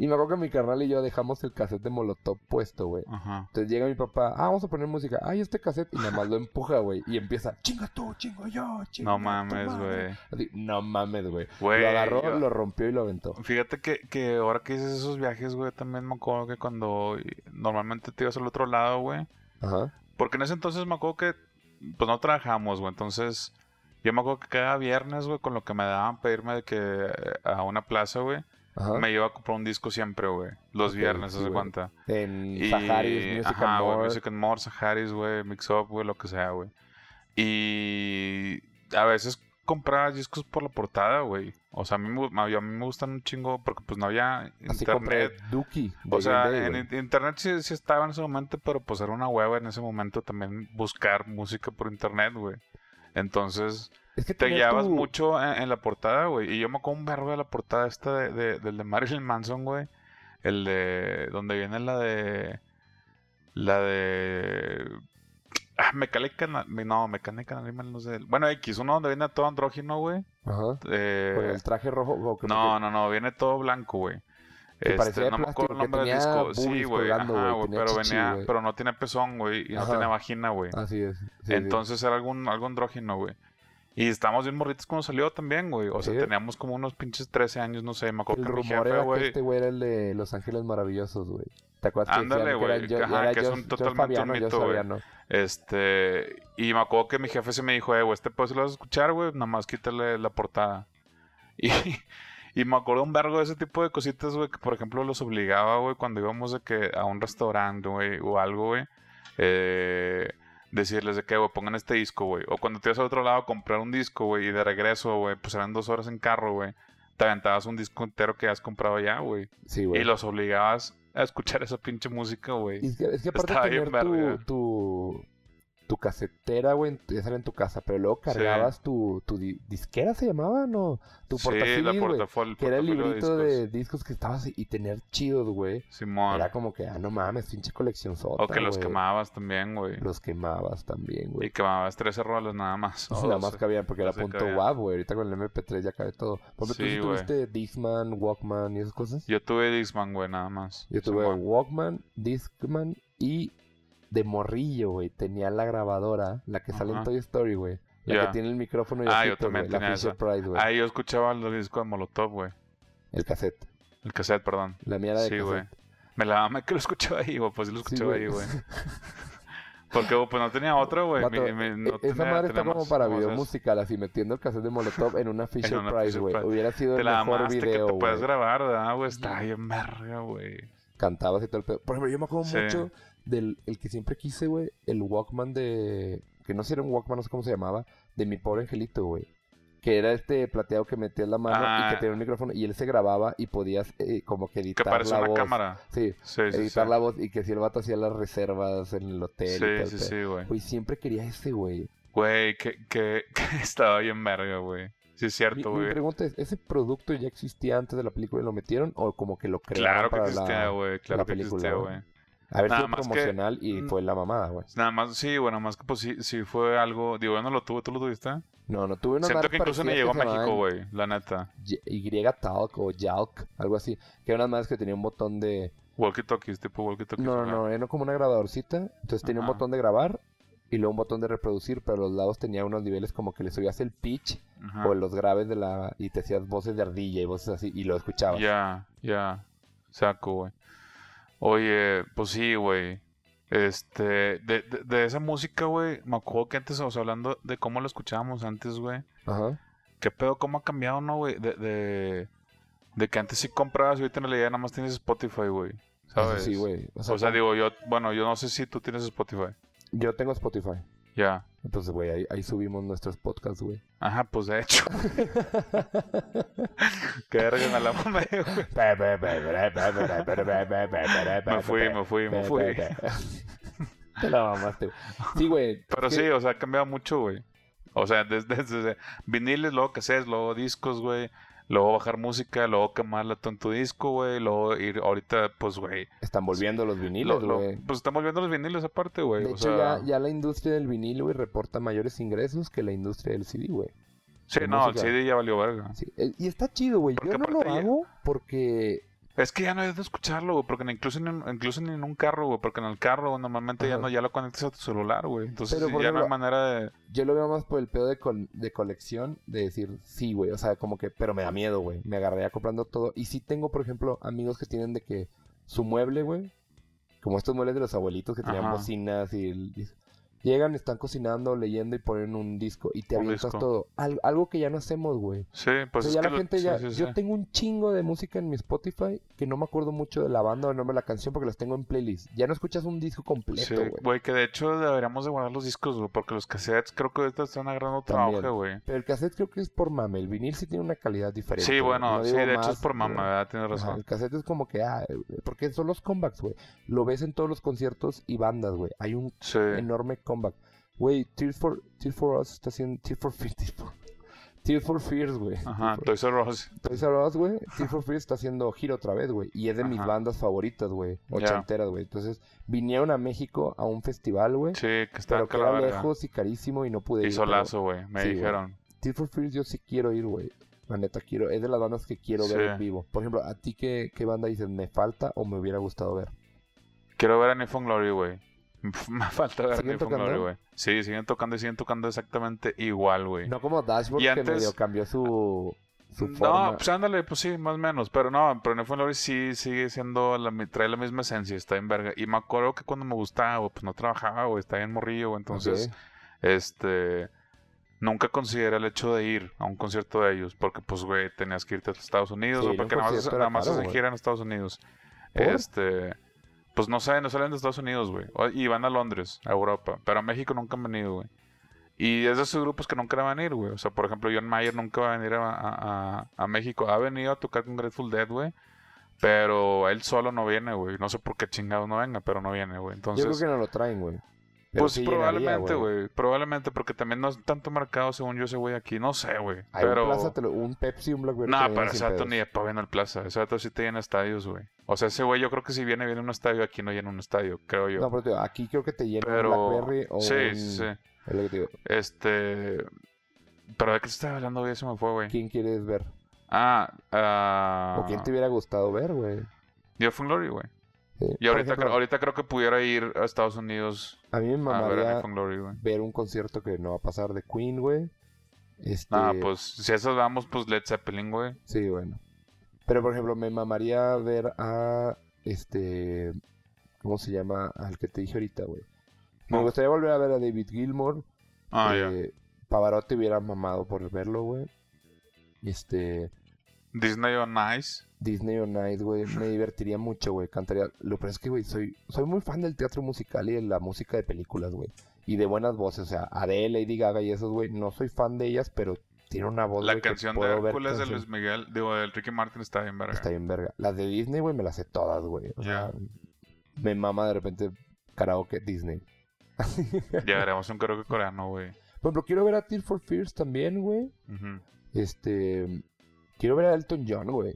Y me acuerdo que mi carnal y yo dejamos el cassette de Molotov puesto, güey. Ajá. Entonces llega mi papá, ah, vamos a poner música. Ay, este cassette. Y nada más lo empuja, güey. Y empieza, chinga tú, chingo yo, chinga No mames, madre". güey. No mames, güey. Lo agarró, yo- lo rompió y lo aventó. Fíjate que, que ahora que dices esos viajes, güey, también me acuerdo que cuando normalmente te ibas al otro lado, güey. Ajá. Porque en ese entonces me acuerdo que, pues no trabajamos, güey. Entonces, yo me acuerdo que cada viernes, güey, con lo que me daban para irme de que a una plaza, güey, Ajá. me iba a comprar un disco siempre, güey. Los viernes, sí, ¿se cuenta? En Y, Saharis, Music ajá, and güey, More. Music and More, Saharis, güey, Mix Up, güey, lo que sea, güey. Y a veces compraba discos por la portada, güey. O sea, a mí, me a mí me gustan un chingo porque pues no había Así internet. De O sea, Day, en internet sí, sí estaba en ese momento, pero pues era una hueva en ese momento también buscar música por internet, güey. Entonces, Es que te guiabas tu- mucho en, en la portada, güey. Y yo me acuerdo un verbo de la portada esta de, de- del de Marilyn Manson, güey. El de. Donde viene la de. La de. Ah, Mecánica. No, Mecánica Animal, no sé. Bueno, X, uno donde viene todo andrógino, güey. Ajá. Eh, Con el traje rojo. no, no, no, viene todo blanco, güey. Que de no me acuerdo el que nombre del tenía disco. Sí, güey. Ajá, güey, tenía Pero chichi, venía, pero no tiene pezón, güey. Y no Ajá. tiene vagina, güey. Así es. sí, sí. Entonces era algún, algo andrógino, güey. Y estábamos bien morritos cuando salió también, güey. O sea, Sí. teníamos como unos pinches 13 años, no sé. Me acuerdo El que mi rumor jefe, era que güey. este güey era el de Los Ángeles Maravillosos, güey. ¿Te acuerdas que Ándale, que güey, yo, ajá, que es un totalmente un mito, güey. Este. Y me acuerdo que mi jefe se me dijo, eh, güey, este pues lo vas a escuchar, güey. Nada más quítale la portada. Y. Y me acuerdo un vergo de ese tipo de cositas, güey, que por ejemplo los obligaba, güey, cuando íbamos de que a un restaurante, güey, o algo, güey, eh, decirles de que, güey, pongan este disco, güey. O cuando te ibas al otro lado a comprar un disco, güey, y de regreso, güey, pues eran dos horas en carro, güey, te aventabas un disco entero que has comprado ya, güey. Sí, güey. Y los obligabas a escuchar esa pinche música, güey. Es que, es que aparte Estaba tener tu, tu, tu casetera, güey, ya sale en tu casa, pero luego cargabas tu, tu di- disquera, ¿se llamaba? No, tu sí, portafolio, Que era el librito discos. de discos que estabas y tener chidos, güey. Simón. Era como que, ah, no mames, pinche colección sota, o que los quemabas también, güey. Los quemabas también, Y güey. quemabas 13 roles nada más. Nada más 12. cabían porque era punto. WAV, güey. Ahorita con el MP3 ya cabe todo. Por ejemplo, Sí, ¿tú sí tuviste Discman, Walkman y esas cosas? Yo tuve Discman, güey, nada más. Yo tuve Simón. Walkman, Discman y de morrillo, güey. Tenía la grabadora, la que sale en. Toy Story, güey. La que tiene el micrófono y Ah, así, yo también. La Fisher. Price, güey. Ah, yo escuchaba el disco de Molotov, güey. El cassette. El cassette, perdón. La mía era de Sí, güey. Me la dame que lo escuchaba ahí, güey. Pues sí lo escuchaba ahí, güey. Porque, pues no tenía otro, güey. Mi- no e- Esa tenía- madre está como para ¿cómo video musical, así metiendo el cassette de Molotov en una Fisher Price, güey. Hubiera sido Te el la mejor video, que te puedes grabar, ¿verdad, güey? Está bien verga, güey. Cantabas y todo el pedo. Por ejemplo, yo me acuerdo Sí. mucho del el que siempre quise, güey. El Walkman de... Que no sé si era un Walkman, no sé cómo se llamaba. De mi pobre angelito, güey. Que era este plateado que metías la mano y Ah. que tenía un micrófono. Y él se grababa y podías eh, como que Que editar parece la una voz. cámara. Sí, Sí, sí, editar sí. la voz. Y que si el vato hacía las reservas en el hotel. y Sí, sí, sí, güey. Güey, siempre quería ese, güey. Güey, que, que, que estaba bien verga, güey. Sí, es Mi, cierto, mi güey. pregunta es, ¿ese producto ya existía antes de la película y lo metieron? ¿O como que lo crearon Claro que para existía, güey. Claro la que película, existía, güey? Haber Nada sido más que- promocional y mm, fue la mamada, güey? Nada más, sí, bueno, más que pues sí, sí fue algo. Digo, yo no lo tuve, ¿tú lo tuviste? No, no tuve una Siento que incluso parecida llegó a que México, güey, la neta. Y Talk o Yalk, algo así. Que eran unas madres que tenía un botón de... Walkie talkies, tipo walkie talkies. No, no, no, era como una grabadorcita. Entonces tenía un botón de grabar y luego un botón de reproducir, pero a los lados tenía unos niveles como que le subías el pitch Ajá. o los graves de la... Y te hacías voces de ardilla y voces así y lo escuchabas. Ya, ya. Saco, güey. Oye, pues sí, güey. Este, de, de, de esa música, güey, me acuerdo que antes, o sea, hablando de cómo lo escuchábamos antes, güey. Ajá. ¿Qué pedo? ¿Cómo ha cambiado, no, güey? De, de, de que antes sí comprabas y ahorita en realidad nada más tienes Spotify, güey. ¿Sabes? sí, güey. O O sea, digo, yo, bueno, yo no sé si tú tienes Spotify. yo tengo Spotify. Ya. Entonces, güey, ahí, ahí subimos nuestros podcasts, güey. Ajá, pues de hecho. Qué verga me la mamé, güey. Me fui, me fui, me fui. Te la mamaste, güey. Sí, güey. Pero sí, que- o sea, ha cambiado mucho, güey. O sea, desde, desde viniles, luego cassettes, luego discos, güey. Luego bajar música, luego quemarla en tu disco, güey. Luego ir ahorita, pues, güey. Están volviendo los lo- viniles, lo- güey. Pues estamos viendo los viniles aparte, güey. De o hecho, sea, ya, ya la industria del vinilo, güey, reporta mayores ingresos que la industria del CD, güey. Sí, de no, el música. CD ya valió verga. Sí, eh, Y está chido, güey. Yo no lo hago porque Es que ya no es de escucharlo, güey, porque incluso, en, incluso ni en un carro, güey, porque en el carro normalmente ya no ya lo conectas a tu celular, güey. Entonces Pero, ya no hay manera de... Yo lo veo más por el pedo de, col- de colección, de decir, sí, güey, o sea, como que, pero me da miedo, güey, me agarraría comprando todo. Y sí tengo, por ejemplo, amigos que tienen de que su mueble, güey, como estos muebles de los abuelitos que tenían Ajá. bocinas y Llegan, están cocinando, leyendo y ponen un disco y te Un avientas disco. todo. Al- algo que ya no hacemos, güey. Sí, pues O es sea, ya que la gente sí, ya... sí, Yo sí. tengo un chingo de música en mi Spotify que no me acuerdo mucho de la banda o el nombre de la canción porque las tengo en playlist. Ya no escuchas un disco completo, Sí, güey. güey, que de hecho deberíamos de guardar los discos, güey, porque los cassettes creo que ahorita están agarrando auge, güey. Pero el cassette creo que es por mame. El vinil sí tiene una calidad diferente. Sí, bueno, No sí, de hecho es más, por mamá, ¿verdad? Tienes Ajá, razón. el cassette es como que, ah, porque son los comebacks, güey. Lo ves en todos los conciertos y bandas, güey. Hay un Sí. enorme comeback. Güey, Tears for, Tears for Us está haciendo... Tears for Fears, Tears for, Fears, güey. Ajá, for- Toys R Us. Toys R Us, güey. Tears for Fears está haciendo giro otra vez, güey. Y es de mis bandas favoritas, güey. Ochenteras, güey. Entonces, vinieron a México a un festival, güey. Sí, que está pero que era lejos y carísimo y no pude ir. Y solazo, güey, me Sí, dijeron. Tears for Fears yo sí quiero ir, güey. La neta, quiero. Es de las bandas que quiero ver en vivo. Por ejemplo, ¿a ti qué, qué banda dices? ¿Me falta o me hubiera gustado ver? Quiero ver a Nifon Glory, güey. Me falta ver a ¿Siguen tocando? Glory, güey. Sí, siguen tocando y siguen tocando exactamente igual, güey. No como Dashboard Y que antes- medio cambió su, su No, forma. pues ándale, pues sí, más o menos. Pero no, pero Nifon Glory sí sigue siendo, la, trae la misma esencia, está en verga. Y me acuerdo que cuando me gustaba, pues no trabajaba, güey, estaba en morrillo, güey. Entonces, este... Nunca consideré el hecho de ir a un concierto de ellos, porque pues, güey, tenías que irte a Estados Unidos, Sí, o porque nada más, nada más hacen güey. gira en Estados Unidos. ¿Por? Este, pues no sé, no salen de Estados Unidos, güey. Y van a Londres, a Europa, pero a México nunca han venido, güey. Y es de esos grupos que nunca van a venir, güey. O sea, por ejemplo, John Mayer nunca va a venir a, a- a- México. Ha venido a tocar con Grateful Dead, güey. Pero él solo no viene, güey. No sé por qué chingados no venga, pero no viene, güey. Yo creo Entonces, que no lo traen, güey. Pero pues sí probablemente, güey. Probablemente, porque también no es tanto mercado, según yo, ese güey aquí. No sé, güey. Pero... un, Plaza, te lo- un Pepsi, un Blackberry. No, lo pero ese pedos. ni de pa' viene al plaza. Ese vato sí te llena estadios, güey. O sea, ese güey yo creo que si viene, viene a un estadio. Aquí no llena un estadio, creo yo. No, pero digo, aquí creo que te llena pero... un Blackberry o sí, un... sí, sí. es lo que te digo. Este... ¿Pero de qué estaba hablando, güey? Se me fue, güey. ¿Quién quieres ver? Ah, ah... ¿O quién te hubiera gustado ver, güey? Yo fui Glory, güey. Sí. Y ahorita, ejemplo, ahorita creo que pudiera ir a Estados Unidos A mí me a ver a mamaría Glory, ver un concierto que no va a pasar de Queen, güey. Este... Ah, pues si eso vamos, pues Led Zeppelin, güey. Sí, bueno. Pero, por ejemplo, me mamaría ver a... Este... ¿Cómo se llama? Al que te dije ahorita, güey. Me gustaría volver a ver a David Gilmour. Ah, ya. eh, Pavarotti hubiera mamado por verlo, güey. Este... Disney on Ice. Disney on Ice, güey, me divertiría mucho, güey, cantaría. Lo peor es que, güey, soy, soy muy fan del teatro musical y de la música de películas, güey. Y de buenas voces, o sea, Adele, Lady Gaga y esos, güey, no soy fan de ellas, pero tiene una voz, La que canción de puedo ver Hércules de Luis Miguel, digo, de Ricky Martin está bien, verga. Está bien verga. Las de Disney, güey, me las sé todas, güey. O sea, me mama de repente karaoke Disney. Ya haremos un karaoke coreano, güey. Por ejemplo, quiero ver a Tear for Fears también, güey. Este... Quiero ver a Elton John, güey.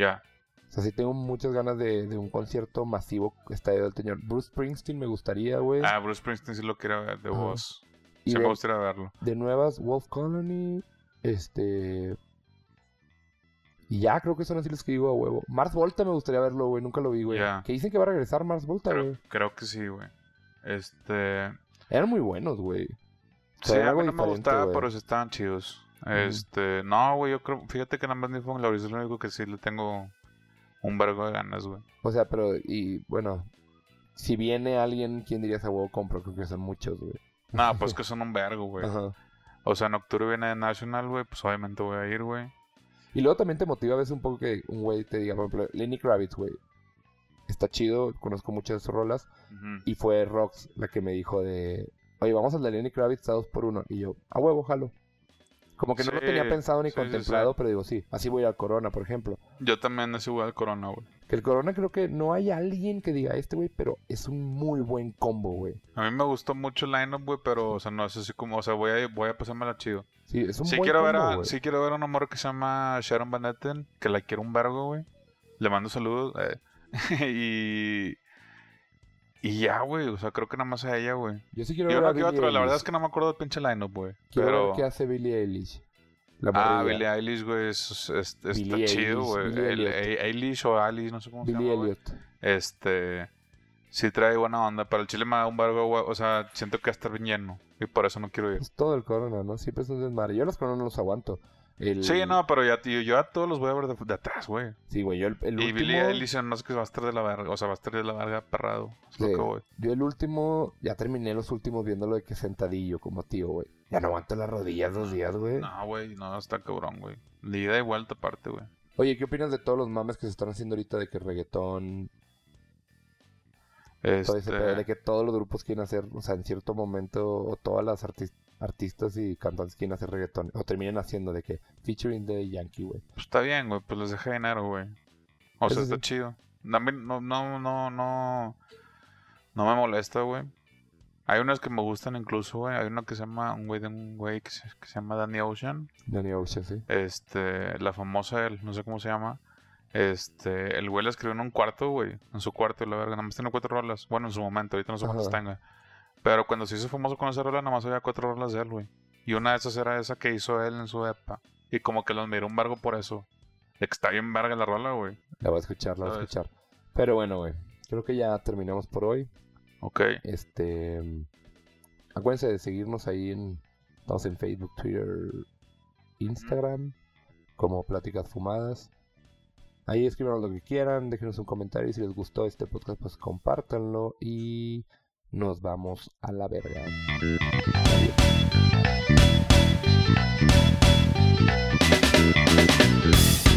Ya. O sea, sí tengo muchas ganas de, de un concierto masivo estadio del Teñor. Bruce Springsteen me gustaría, güey. Ah, Bruce Springsteen sí lo quiero ver de voz. Sí me gustaría verlo. de nuevas, Wolf Colony, este... Y ya, creo que son así los que digo a huevo. Mars Volta me gustaría verlo, güey. Nunca lo vi, güey. Que dicen que va a regresar Mars Volta, Creo, güey. creo que sí, güey. Este... Eran muy buenos, güey. O Sí, sea, era a mí no me gustaba, güey. pero sí estaban chidos. Este... No, güey, yo creo... Fíjate que nada más ni fue en la es lo único que sí le tengo un vergo de ganas, güey. O sea, pero... Y, bueno... Si viene alguien, ¿quién dirías a huevo compro? Creo que son muchos, güey. No, pues que son un vergo, güey. Ajá. O sea, en octubre viene de National, güey. Pues obviamente voy a ir, güey. Y luego también te motiva a veces un poco que un güey te diga, por ejemplo, Lenny Kravitz, güey. Está chido, conozco muchas de sus rolas. Y fue Rox la que me dijo de, oye, vamos al de Lenny Kravitz a dos por uno. Y yo, a huevo, jalo. Como que no lo tenía pensado ni sí, contemplado, sí. pero digo, sí, así voy al Corona, por ejemplo. Yo también es igual al Corona, güey. Que el Corona creo que no hay alguien que diga este, güey, pero es un muy buen combo, güey. A mí me gustó mucho el line-up, güey, pero, o sea, no es así como, o sea, voy a, voy a pasármela chido. Sí, es un Sí buen quiero, ver combo, a, güey. sí quiero ver a una morra que se llama Sharon Van Etten, que la quiero un vergo, güey. Le mando saludos. eh. y... Y ya, güey, o sea, creo que nada más a ella, güey. Yo sí quiero Yo ver a no quiero Billie otro, la verdad es que no me acuerdo del pinche line-up, güey. Quiero Pero... ver qué hace Billie Eilish. La Ah. Billie Eilish, güey, es, es- está chido, güey. A- Eilish o Alice, no sé cómo se llama. Elliot. Este, sí trae buena onda, pero el chile me da un barco, güey. O sea, siento que va a estar bien lleno y por eso no quiero ir. Es todo el corona, ¿no? Siempre es un desmadre. Yo los corona no los aguanto. El... Sí, no, pero ya, tío, yo a todos los voy a ver de, de atrás, güey. Sí, güey, yo el, el Y último... Billie Eilish no sé que va a estar de la verga, o sea, va a estar de la verga perrado. Es lo que voy. Yo el último, ya terminé los últimos viéndolo de que sentadillo, como tío, güey. Ya no aguanto las rodillas dos días, güey. No, güey, no, está cabrón, güey. De ida y vuelta aparte, güey. Oye, ¿qué opinas de todos los mames que se están haciendo ahorita de que reggaetón, todo ese Este, pedo, de que todos los grupos quieren hacer, o sea, en cierto momento, o todas las artis- artistas y cantantes quieren hacer reggaetón, o terminan haciendo de que featuring de Yankee, güey. pues está bien, güey, pues les deja dinero, güey. O Eso sea, está chido. Mí no, no, no, no, no me molesta, güey. Hay unas que me gustan incluso, güey. Hay una que se llama, un güey de un güey que se, que se llama Danny Ocean. Danny Ocean, sí. Este, la famosa, él, no sé cómo se llama. Este, el güey la escribió en un cuarto, güey. En su cuarto, la verga. Nada más tiene cuatro rolas. Bueno, en su momento, ahorita no sé cuántas tenga. Pero cuando se hizo famoso con esa rola, nada más había cuatro rolas de él, güey. Y una de esas era esa que hizo él en su EPA. Y como que los miró un vergo por eso. De que está bien verga la rola, güey. La voy a escuchar, la voy a escuchar. Pero bueno, güey, creo que ya terminamos por hoy. Ok. Este. Acuérdense de seguirnos ahí en. Estamos en Facebook, Twitter, Instagram. Como Pláticas Fumadas. Ahí escríbanos lo que quieran. Déjenos un comentario. Y si les gustó este podcast, pues compártanlo. Y nos vamos a la verga. Adiós.